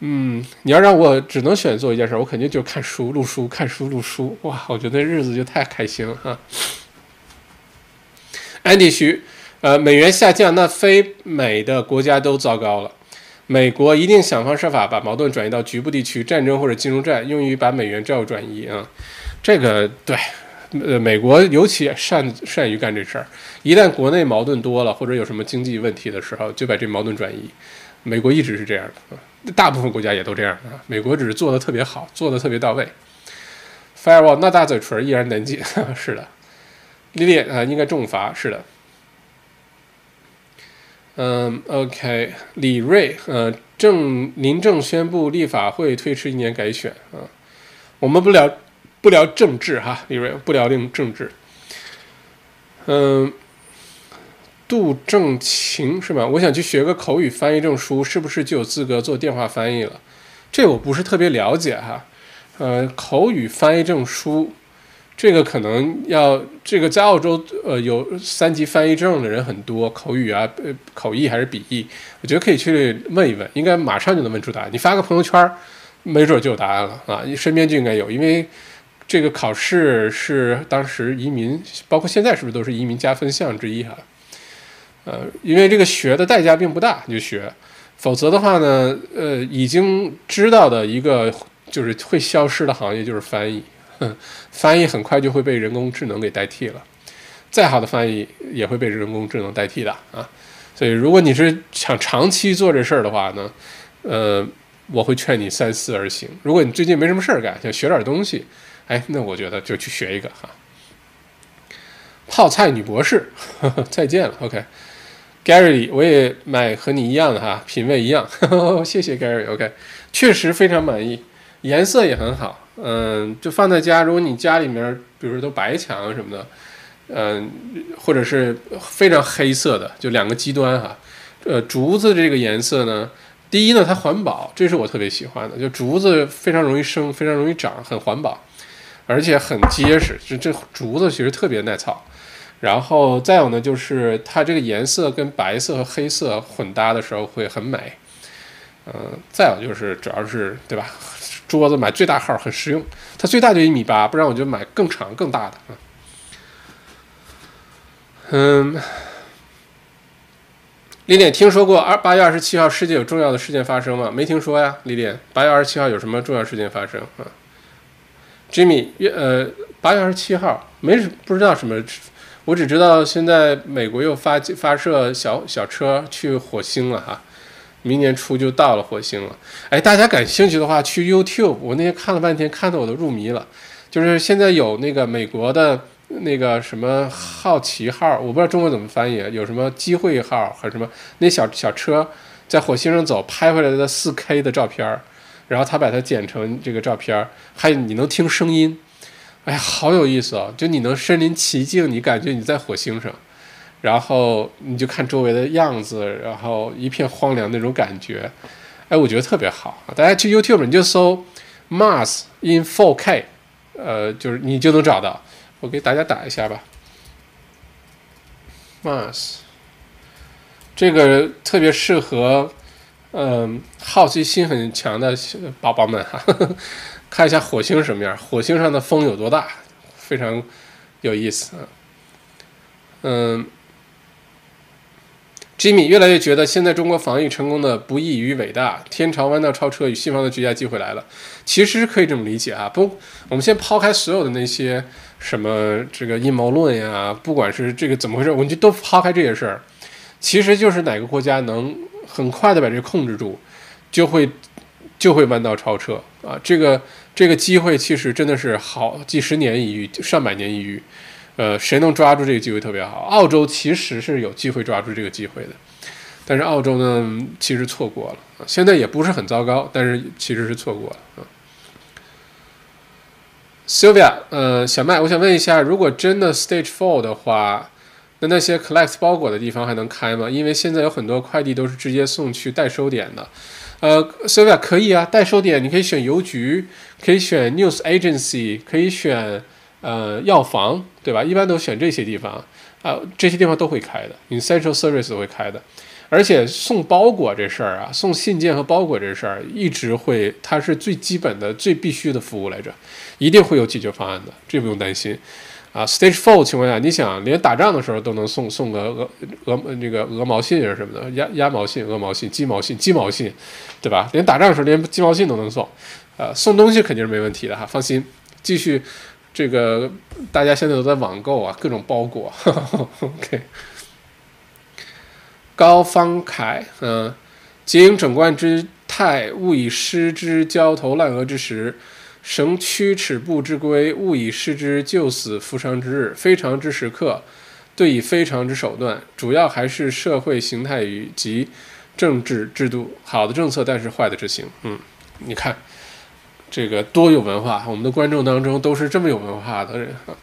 嗯，你要让我只能选做一件事儿，我肯定就看书、录书、看书、录书。哇，我觉得日子就太开心了哈。安迪徐。呃，美元下降，那非美的国家都糟糕了。美国一定想方设法把矛盾转移到局部地区，战争或者金融战，用于把美元债务转移啊。这个对，呃，美国尤其善善于干这事儿。一旦国内矛盾多了，或者有什么经济问题的时候，就把这矛盾转移。美国一直是这样的，大部分国家也都这样啊。美国只是做的特别好，做的特别到位。Firewall 那大嘴唇依然难解，是的。丽丽啊，应该重罚，是的。嗯，OK，李瑞，呃，政临政宣布立法会推迟一年改选啊。我们不聊不聊政治哈，李瑞不聊政政治。嗯，杜正晴是吧？我想去学个口语翻译证书，是不是就有资格做电话翻译了？这我不是特别了解哈。呃，口语翻译证书。这个可能要这个在澳洲，呃，有三级翻译证的人很多，口语啊，呃，口译还是笔译，我觉得可以去问一问，应该马上就能问出答案。你发个朋友圈，没准就有答案了啊！你身边就应该有，因为这个考试是当时移民，包括现在是不是都是移民加分项之一哈？呃，因为这个学的代价并不大，你就学，否则的话呢，呃，已经知道的一个就是会消失的行业就是翻译。翻译很快就会被人工智能给代替了，再好的翻译也会被人工智能代替的啊！所以如果你是想长期做这事儿的话呢，呃，我会劝你三思而行。如果你最近没什么事儿干，想学点东西，哎，那我觉得就去学一个哈。泡菜女博士，再见了 OK Gary，我也买和你一样的哈，品味一样，谢谢 Gary，OK，确实非常满意，颜色也很好。嗯，就放在家。如果你家里面，比如说都白墙什么的，嗯，或者是非常黑色的，就两个极端哈。呃，竹子这个颜色呢，第一呢，它环保，这是我特别喜欢的。就竹子非常容易生，非常容易长，很环保，而且很结实。这这竹子其实特别耐操。然后再有呢，就是它这个颜色跟白色和黑色混搭的时候会很美。嗯，再有就是主要是对吧？桌子买最大号很实用，它最大就一米八，不然我就买更长更大的啊。嗯，李典听说过二八月二十七号世界有重要的事件发生吗？没听说呀，李典，八月二十七号有什么重要事件发生啊？Jimmy，呃，八月二十七号没不知道什么，我只知道现在美国又发发射小小车去火星了哈。明年初就到了火星了，哎，大家感兴趣的话，去 YouTube，我那天看了半天，看得我都入迷了。就是现在有那个美国的那个什么好奇号，我不知道中文怎么翻译，有什么机会号和什么那小小车在火星上走，拍回来的 4K 的照片，然后他把它剪成这个照片，还有你能听声音，哎呀，好有意思啊！就你能身临其境，你感觉你在火星上。然后你就看周围的样子，然后一片荒凉那种感觉，哎，我觉得特别好。大家去 YouTube 你就搜 Mars in 4K，呃，就是你就能找到。我给大家打一下吧，Mars，这个特别适合，嗯，好奇心很强的宝宝们哈，看一下火星什么样，火星上的风有多大，非常有意思，嗯。Jimmy 越来越觉得，现在中国防疫成功的不易于伟大。天朝弯道超车，与西方的绝佳机会来了。其实可以这么理解啊，不，我们先抛开所有的那些什么这个阴谋论呀，不管是这个怎么回事，我们就都抛开这些事儿。其实就是哪个国家能很快的把这控制住，就会就会弯道超车啊。这个这个机会其实真的是好几十年一遇，上百年一遇。呃，谁能抓住这个机会特别好？澳洲其实是有机会抓住这个机会的，但是澳洲呢，其实错过了。现在也不是很糟糕，但是其实是错过了啊。Sylvia，呃，小麦，我想问一下，如果真的 Stage Four 的话，那那些 Collect 包裹的地方还能开吗？因为现在有很多快递都是直接送去代收点的。呃，Sylvia 可以啊，代收点你可以选邮局，可以选 News Agency，可以选。呃，药房对吧？一般都选这些地方啊，这些地方都会开的你 central Service 都会开的。而且送包裹这事儿啊，送信件和包裹这事儿，一直会，它是最基本的、最必须的服务来着，一定会有解决方案的，这不用担心。啊，Stage Four 情况下，你想连打仗的时候都能送送个鹅鹅那个鹅毛信啊什么的，鸭鸭毛信、鹅毛信、鸡毛信、鸡毛信，对吧？连打仗的时候连鸡毛信都能送，呃，送东西肯定是没问题的哈，放心，继续。这个大家现在都在网购啊，各种包裹。OK，高方凯，嗯，结营整冠之态，勿以失之焦头烂额之时；绳驱尺步之规，勿以失之救死扶伤之日。非常之时刻，对以非常之手段，主要还是社会形态与及政治制度好的政策，但是坏的执行。嗯，你看这个多有文化，我们的观众当中都是这么有文化的人啊。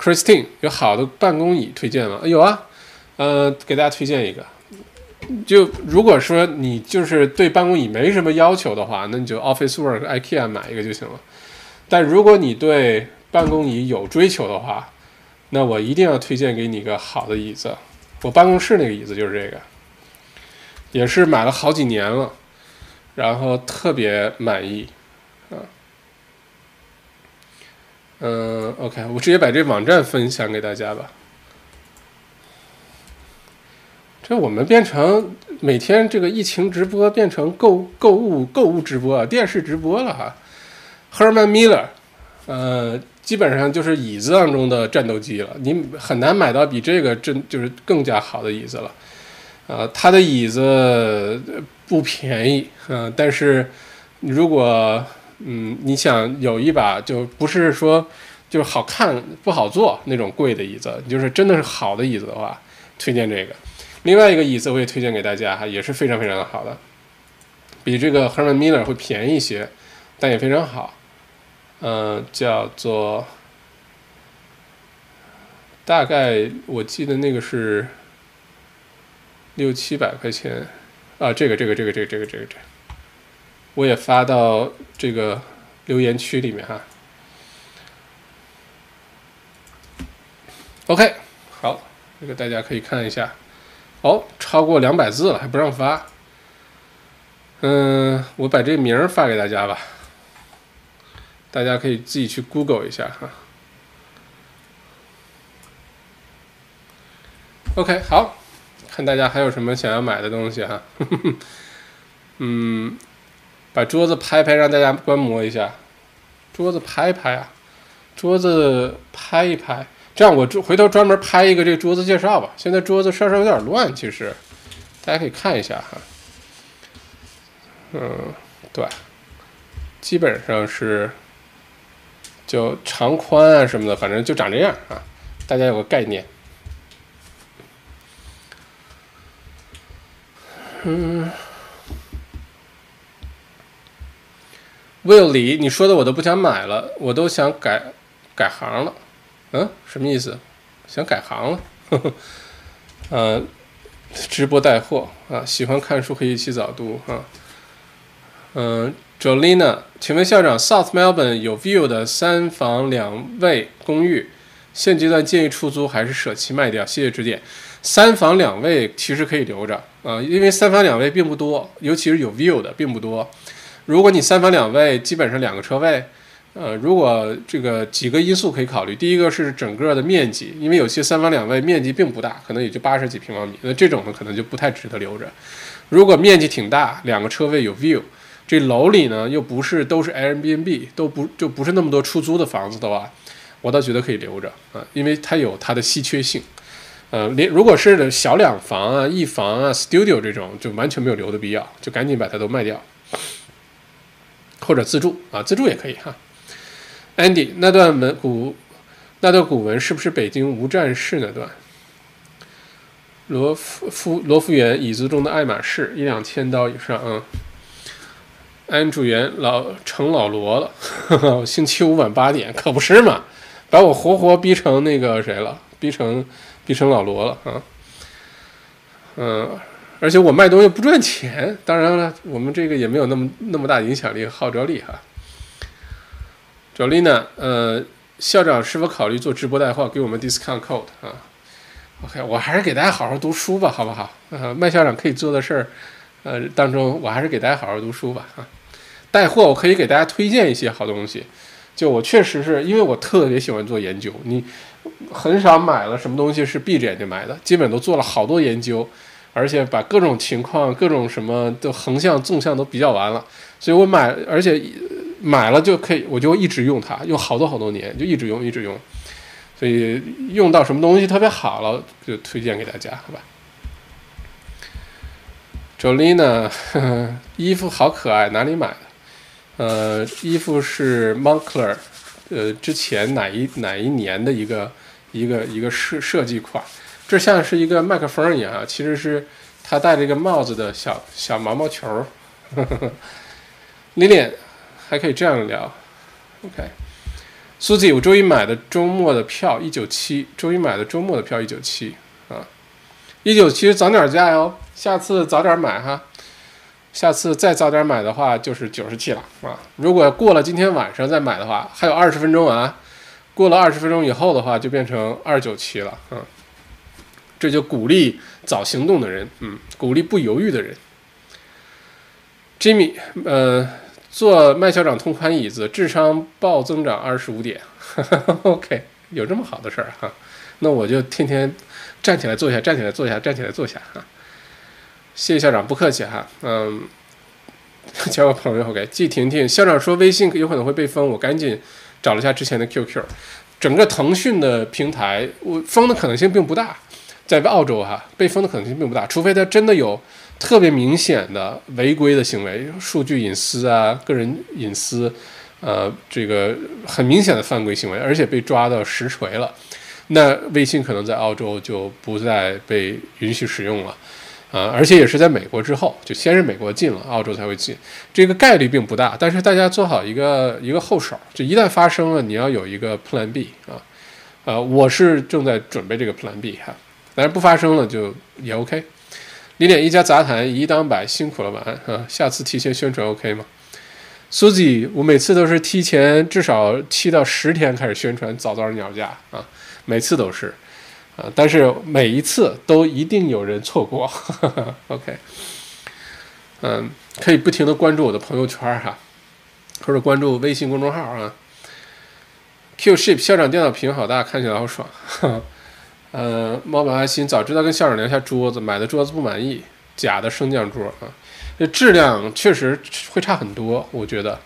Christine 有好的办公椅推荐吗？有啊，呃，给大家推荐一个。就如果说你就是对办公椅没什么要求的话，那你就 Office Work IKEA 买一个就行了。但如果你对办公椅有追求的话，那我一定要推荐给你一个好的椅子。我办公室那个椅子就是这个，也是买了好几年了，然后特别满意啊。嗯，OK，我直接把这网站分享给大家吧。这我们变成每天这个疫情直播变成购购物购物直播、电视直播了哈。Herman Miller，呃，基本上就是椅子当中的战斗机了，你很难买到比这个真就是更加好的椅子了。呃，他的椅子不便宜，嗯，但是如果嗯，你想有一把就不是说就是好看不好坐那种贵的椅子，就是真的是好的椅子的话，推荐这个。另外一个椅子我也推荐给大家哈，也是非常非常的好的，比这个 Herman Miller 会便宜一些，但也非常好。嗯，叫做大概我记得那个是六七百块钱啊，这个这个这个这个这个这个这。我也发到这个留言区里面哈。OK，好，这个大家可以看一下。哦，超过两百字了还不让发。嗯，我把这名儿发给大家吧，大家可以自己去 Google 一下哈。OK，好，看大家还有什么想要买的东西哈。嗯。把桌子拍拍，让大家观摩一下。桌子拍拍啊，桌子拍一拍，这样我回头专门拍一个这个桌子介绍吧。现在桌子稍稍有点乱，其实大家可以看一下哈。嗯，对，基本上是就长宽啊什么的，反正就长这样啊，大家有个概念。嗯。Will 李，你说的我都不想买了，我都想改改行了。嗯，什么意思？想改行了？呵呵。呃，直播带货啊，喜欢看书可以一起早读哈。嗯，Jolina，请问校长，South Melbourne 有 view 的三房两卫公寓，现阶段建议出租还是舍弃卖掉？谢谢指点。三房两卫其实可以留着啊，因为三房两卫并不多，尤其是有 view 的并不多。如果你三房两卫，基本上两个车位，呃，如果这个几个因素可以考虑，第一个是整个的面积，因为有些三房两卫面积并不大，可能也就八十几平方米，那这种呢可能就不太值得留着。如果面积挺大，两个车位有 view，这楼里呢又不是都是 Airbnb，都不就不是那么多出租的房子的话，我倒觉得可以留着啊，因为它有它的稀缺性。呃，连如果是小两房啊、一房啊、studio 这种，就完全没有留的必要，就赶紧把它都卖掉。或者自住啊，自住也可以哈。Andy，那段文古，那段古文是不是北京无战事那段？罗夫罗浮园椅子中的爱马仕，一两千刀以上啊。安主元老成老罗了，星期五晚八点，可不是嘛？把我活活逼成那个谁了？逼成逼成老罗了啊？嗯。而且我卖东西不赚钱，当然了，我们这个也没有那么那么大影响力和号召力哈。小丽呢？呃，校长是否考虑做直播带货，给我们 discount code 啊？OK，我还是给大家好好读书吧，好不好？呃，麦校长可以做的事儿，呃，当中我还是给大家好好读书吧啊。带货我可以给大家推荐一些好东西，就我确实是因为我特别喜欢做研究，你很少买了什么东西是闭着眼睛买的，基本都做了好多研究。而且把各种情况、各种什么的横向、纵向都比较完了，所以我买，而且买了就可以，我就一直用它，用好多好多年，就一直用，一直用。所以用到什么东西特别好了，就推荐给大家，好吧？Jolina，衣服好可爱，哪里买的？呃，衣服是 Moncler，呃，之前哪一哪一年的一个一个一个设设计款。这像是一个麦克风一样啊，其实是他戴了一个帽子的小小毛毛球呵呵 Lilian，还可以这样聊，OK。苏子，我周一买的周末的票一九七，周一买的周末的票一九七啊，一九七早点价哟，下次早点买哈。下次再早点买的话就是九十七了啊！如果过了今天晚上再买的话，还有二十分钟啊！过了二十分钟以后的话，就变成二九七了啊！这就鼓励早行动的人，嗯，鼓励不犹豫的人。Jimmy，呃，坐麦校长同款椅子，智商暴增长二十五点。OK，有这么好的事儿哈？那我就天天站起来坐下，站起来坐下，站起来坐下哈。谢谢校长，不客气哈。嗯，交个朋友，OK。季婷婷，校长说微信有可能会被封，我赶紧找了一下之前的 QQ。整个腾讯的平台，我封的可能性并不大，在澳洲哈，被封的可能性并不大，除非他真的有特别明显的违规的行为，数据隐私啊、个人隐私，呃，这个很明显的犯规行为，而且被抓到实锤了，那微信可能在澳洲就不再被允许使用了。啊，而且也是在美国之后，就先是美国进了，澳洲才会进，这个概率并不大。但是大家做好一个一个后手，就一旦发生了，你要有一个 Plan B 啊，呃，我是正在准备这个 Plan B 哈，但是不发生了就也 OK。零点一家杂谈一当百辛苦了晚安啊，下次提前宣传 OK 吗？Suzy，我每次都是提前至少七到十天开始宣传早早鸟价啊，每次都是。啊！但是每一次都一定有人错过。OK，嗯，可以不停的关注我的朋友圈哈，或者关注微信公众号啊。Q Ship 校长电脑屏好大，看起来好爽。呃，猫本阿心早知道跟校长聊下桌子，买的桌子不满意，假的升降桌啊，这质量确实会差很多，我觉得。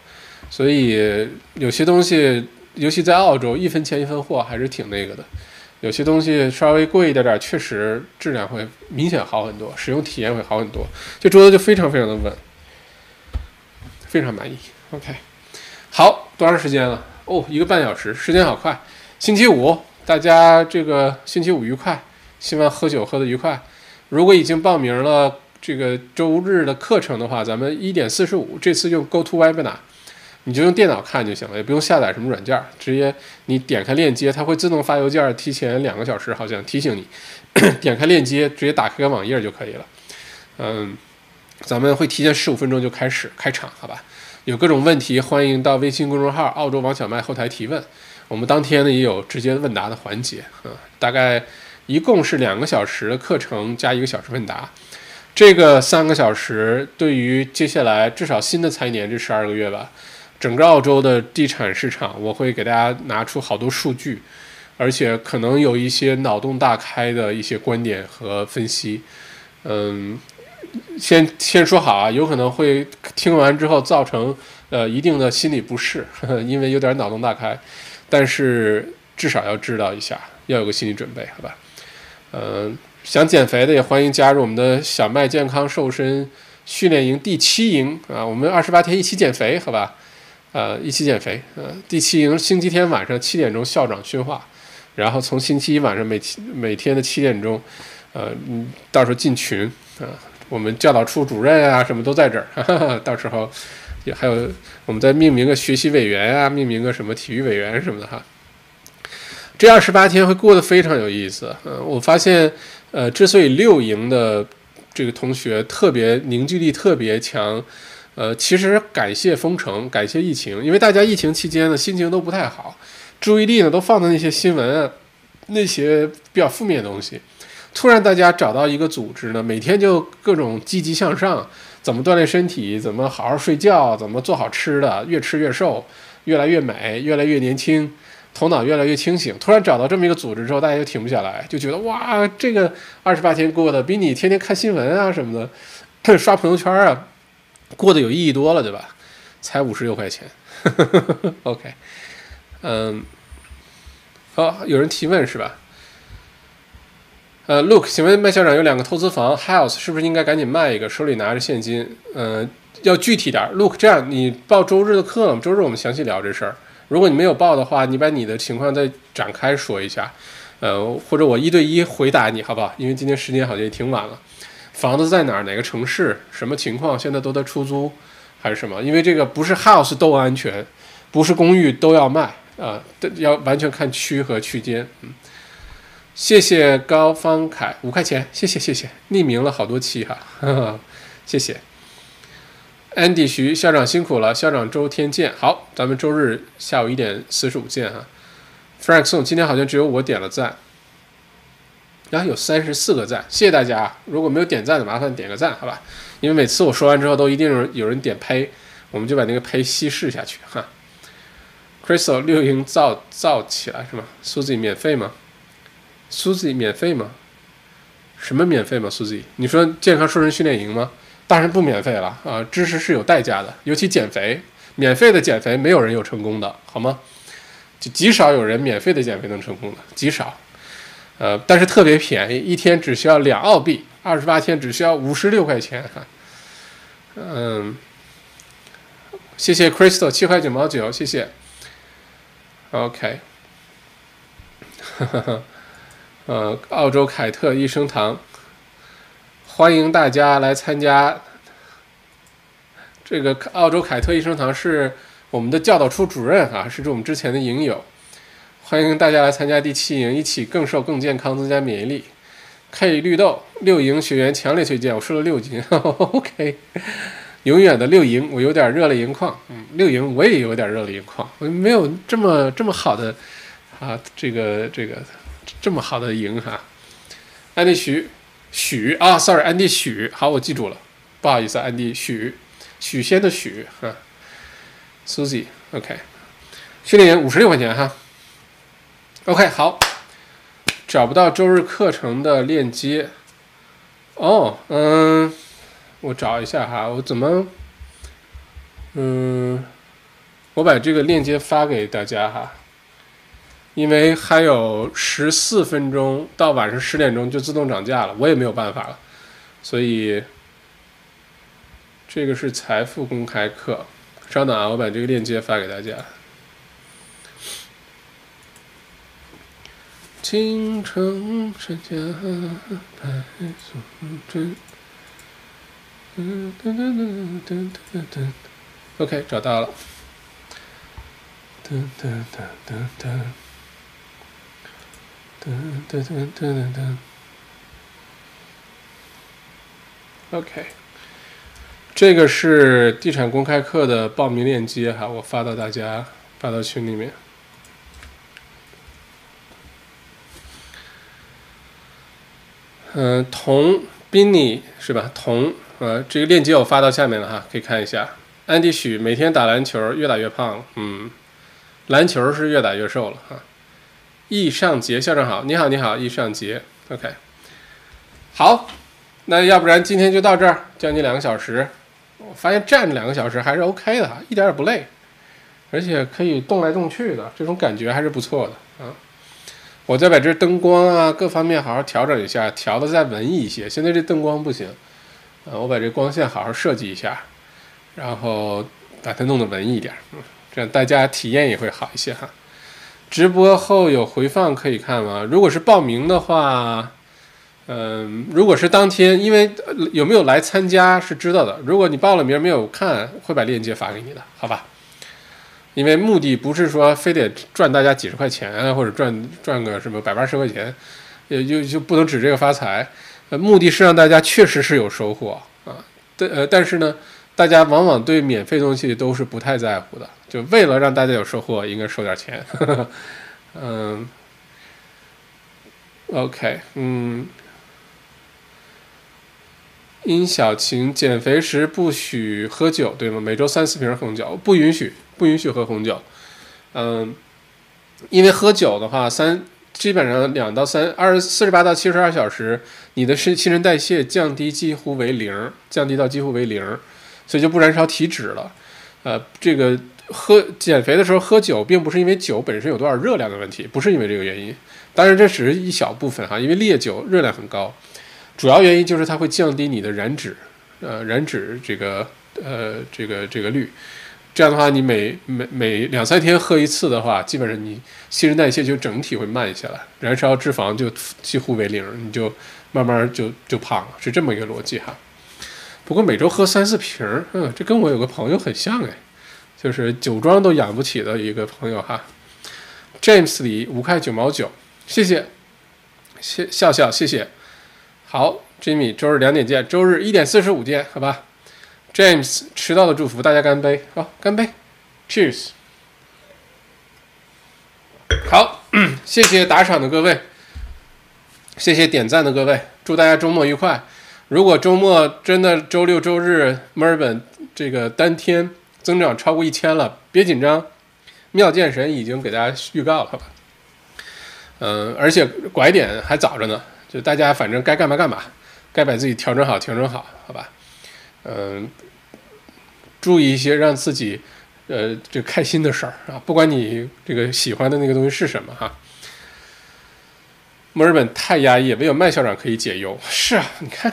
所以有些东西，尤其在澳洲，一分钱一分货，还是挺那个的。有些东西稍微贵一点点，确实质量会明显好很多，使用体验会好很多。这桌子就非常非常的稳，非常满意。OK，好多长时间了？哦，一个半小时，时间好快。星期五，大家这个星期五愉快，希望喝酒喝得愉快。如果已经报名了这个周日的课程的话，咱们一点四十五，这次用 GoToWebinar。你就用电脑看就行了，也不用下载什么软件，直接你点开链接，它会自动发邮件，提前两个小时好像提醒你，点开链接，直接打开个网页就可以了。嗯，咱们会提前十五分钟就开始开场，好吧？有各种问题，欢迎到微信公众号“澳洲王小麦”后台提问。我们当天呢也有直接问答的环节，嗯，大概一共是两个小时的课程加一个小时问答。这个三个小时对于接下来至少新的财年这十二个月吧。整个澳洲的地产市场，我会给大家拿出好多数据，而且可能有一些脑洞大开的一些观点和分析。嗯，先先说好啊，有可能会听完之后造成呃一定的心理不适，因为有点脑洞大开。但是至少要知道一下，要有个心理准备，好吧？嗯，想减肥的也欢迎加入我们的小麦健康瘦身训练营第七营啊，我们二十八天一起减肥，好吧？呃，一起减肥。呃，第七营星期天晚上七点钟校长训话，然后从星期一晚上每天每天的七点钟，呃，嗯，到时候进群啊，我们教导处主任啊什么都在这儿，到时候也还有我们再命名个学习委员啊，命名个什么体育委员什么的哈。这二十八天会过得非常有意思。嗯，我发现，呃，之所以六营的这个同学特别凝聚力特别强。呃，其实感谢封城，感谢疫情，因为大家疫情期间呢心情都不太好，注意力呢都放在那些新闻、那些比较负面的东西。突然大家找到一个组织呢，每天就各种积极向上，怎么锻炼身体，怎么好好睡觉，怎么做好吃的，越吃越瘦，越来越美，越来越年轻，头脑越来越清醒。突然找到这么一个组织之后，大家就停不下来，就觉得哇，这个 二十八天过得比你天天看新闻啊什么的，刷朋友圈啊。过得有意义多了，对吧？才五十六块钱，OK，嗯，好，有人提问是吧？呃，Look，请问麦校长有两个投资房，House 是不是应该赶紧卖一个，手里拿着现金？呃，要具体点。Look，这样你报周日的课吗，周日我们详细聊这事儿。如果你没有报的话，你把你的情况再展开说一下，呃，或者我一对一回答你，好不好？因为今天时间好像也挺晚了。房子在哪儿，哪个城市，什么情况，现在都在出租还是什么？因为这个不是 house 都安全，不是公寓都要卖啊，要完全看区和区间。嗯，谢谢高方凯五块钱，谢谢谢谢，匿名了好多期哈，哈哈，谢谢。Andy 徐校长辛苦了，校长周天见。好，咱们周日下午一点四十五见哈。Frank 宋，今天好像只有我点了赞。然后有三十四个赞，谢谢大家。如果没有点赞的，麻烦点个赞，好吧？因为每次我说完之后，都一定有人点呸，我们就把那个呸稀释下去哈。Crystal 六营造造起来是吗？Suzy 免费吗？Suzy 免费吗？什么免费吗？Suzy，你说健康瘦身训练营吗？当然不免费了啊！知识是有代价的，尤其减肥，免费的减肥没有人有成功的，好吗？就极少有人免费的减肥能成功的，极少。呃，但是特别便宜，一天只需要两澳币，二十八天只需要五十六块钱哈。嗯，谢谢 Crystal 七块九毛九，谢谢。OK，哈哈哈，呃，澳洲凯特益生堂，欢迎大家来参加。这个澳洲凯特益生堂是我们的教导处主任啊，是我们之前的营友。欢迎大家来参加第七营，一起更瘦、更健康，增加免疫力。K 绿豆六营学员强烈推荐，我说了六营，OK。永远的六营，我有点热泪盈眶。嗯，六营我也有点热泪盈眶，我没有这么这么好的啊，这个这个这么好的营哈。安迪许许啊，sorry，安迪许，好，我记住了，不好意思，安迪许许仙的许哈。Susie，OK，训练营五十六块钱哈。OK，好，找不到周日课程的链接。哦，嗯，我找一下哈，我怎么，嗯，我把这个链接发给大家哈，因为还有十四分钟到晚上十点钟就自动涨价了，我也没有办法了，所以这个是财富公开课。稍等啊，我把这个链接发给大家。青城山下白素贞。噔噔噔噔噔噔。OK，找到了。噔噔噔噔噔。噔噔噔噔噔。OK，这个是地产公开课的报名链接哈，我发到大家，发到群里面。嗯，童宾尼是吧？童，呃，这个链接我发到下面了哈，可以看一下。安迪许每天打篮球，越打越胖，嗯，篮球是越打越瘦了哈。易尚杰校长好，你好你好，易尚杰，OK，好，那要不然今天就到这儿，将近两个小时，我发现站两个小时还是 OK 的，一点也不累，而且可以动来动去的，这种感觉还是不错的啊。我再把这灯光啊各方面好好调整一下，调的再文艺一些。现在这灯光不行，啊，我把这光线好好设计一下，然后把它弄得文艺一点，嗯，这样大家体验也会好一些哈。直播后有回放可以看吗？如果是报名的话，嗯，如果是当天，因为有没有来参加是知道的。如果你报了名没有看，会把链接发给你的，好吧？因为目的不是说非得赚大家几十块钱，或者赚赚个什么百八十块钱，也就就不能指这个发财。呃，目的是让大家确实是有收获啊。但呃，但是呢，大家往往对免费东西都是不太在乎的。就为了让大家有收获，应该收点钱。嗯，OK，嗯，殷小晴减肥时不许喝酒，对吗？每周三四瓶红酒，不允许。不允许喝红酒，嗯，因为喝酒的话，三基本上两到三二四十八到七十二小时，你的新新陈代谢降低几乎为零，降低到几乎为零，所以就不燃烧体脂了。呃，这个喝减肥的时候喝酒，并不是因为酒本身有多少热量的问题，不是因为这个原因。当然这只是一小部分哈，因为烈酒热量很高，主要原因就是它会降低你的燃脂，呃，燃脂这个呃这个这个率。这样的话，你每每每两三天喝一次的话，基本上你新陈代谢就整体会慢下来，燃烧脂肪就几乎为零，你就慢慢就就胖了，是这么一个逻辑哈。不过每周喝三四瓶儿，嗯，这跟我有个朋友很像哎，就是酒庄都养不起的一个朋友哈。James 里五块九毛九，谢谢，谢笑笑，谢谢。好，Jimmy，周日两点见，周日一点四十五见，好吧。James 迟到的祝福，大家干杯，好，干杯，Cheers。好，谢谢打赏的各位，谢谢点赞的各位，祝大家周末愉快。如果周末真的周六周日墨尔本这个单天增长超过一千了，别紧张，妙见神已经给大家预告了，吧？嗯，而且拐点还早着呢，就大家反正该干嘛干嘛，该把自己调整好调整好，好吧？嗯，注意一些让自己呃这开心的事儿啊，不管你这个喜欢的那个东西是什么哈。墨尔本太压抑，唯有麦校长可以解忧。是啊，你看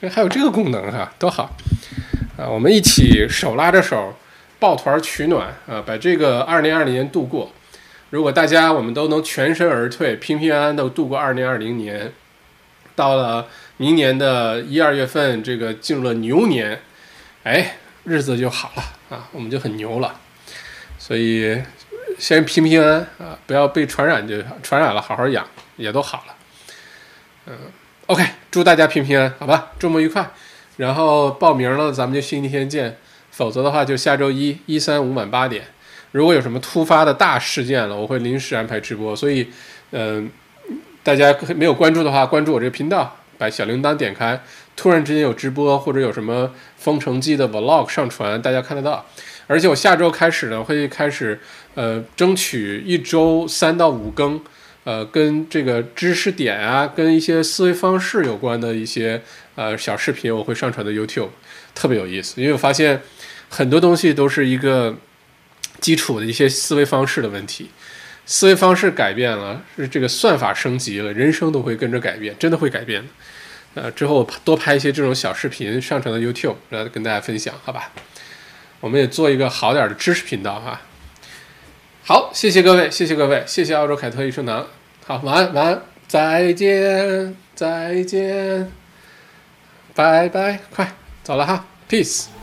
这还有这个功能哈，多好啊！我们一起手拉着手，抱团取暖啊，把这个二零二零年度过。如果大家我们都能全身而退，平平安安的度过二零二零年，到了。明年的一二月份，这个进入了牛年，哎，日子就好了啊，我们就很牛了。所以先平平安安啊，不要被传染就传染了，好好养也都好了。嗯，OK，祝大家平平安，好吧，周末愉快。然后报名了，咱们就星期天见，否则的话就下周一一三五晚八点。如果有什么突发的大事件了，我会临时安排直播。所以，嗯，大家没有关注的话，关注我这个频道。把小铃铛点开，突然之间有直播或者有什么封城记的 vlog 上传，大家看得到。而且我下周开始呢，会开始呃争取一周三到五更，呃跟这个知识点啊，跟一些思维方式有关的一些呃小视频，我会上传到 YouTube，特别有意思。因为我发现很多东西都是一个基础的一些思维方式的问题。思维方式改变了，是这个算法升级了，人生都会跟着改变，真的会改变的。呃，之后多拍一些这种小视频上传到 YouTube 来跟大家分享，好吧？我们也做一个好点的知识频道哈。好，谢谢各位，谢谢各位，谢谢澳洲凯特益生堂。好，晚安，晚安，再见，再见，拜拜，快走了哈，Peace。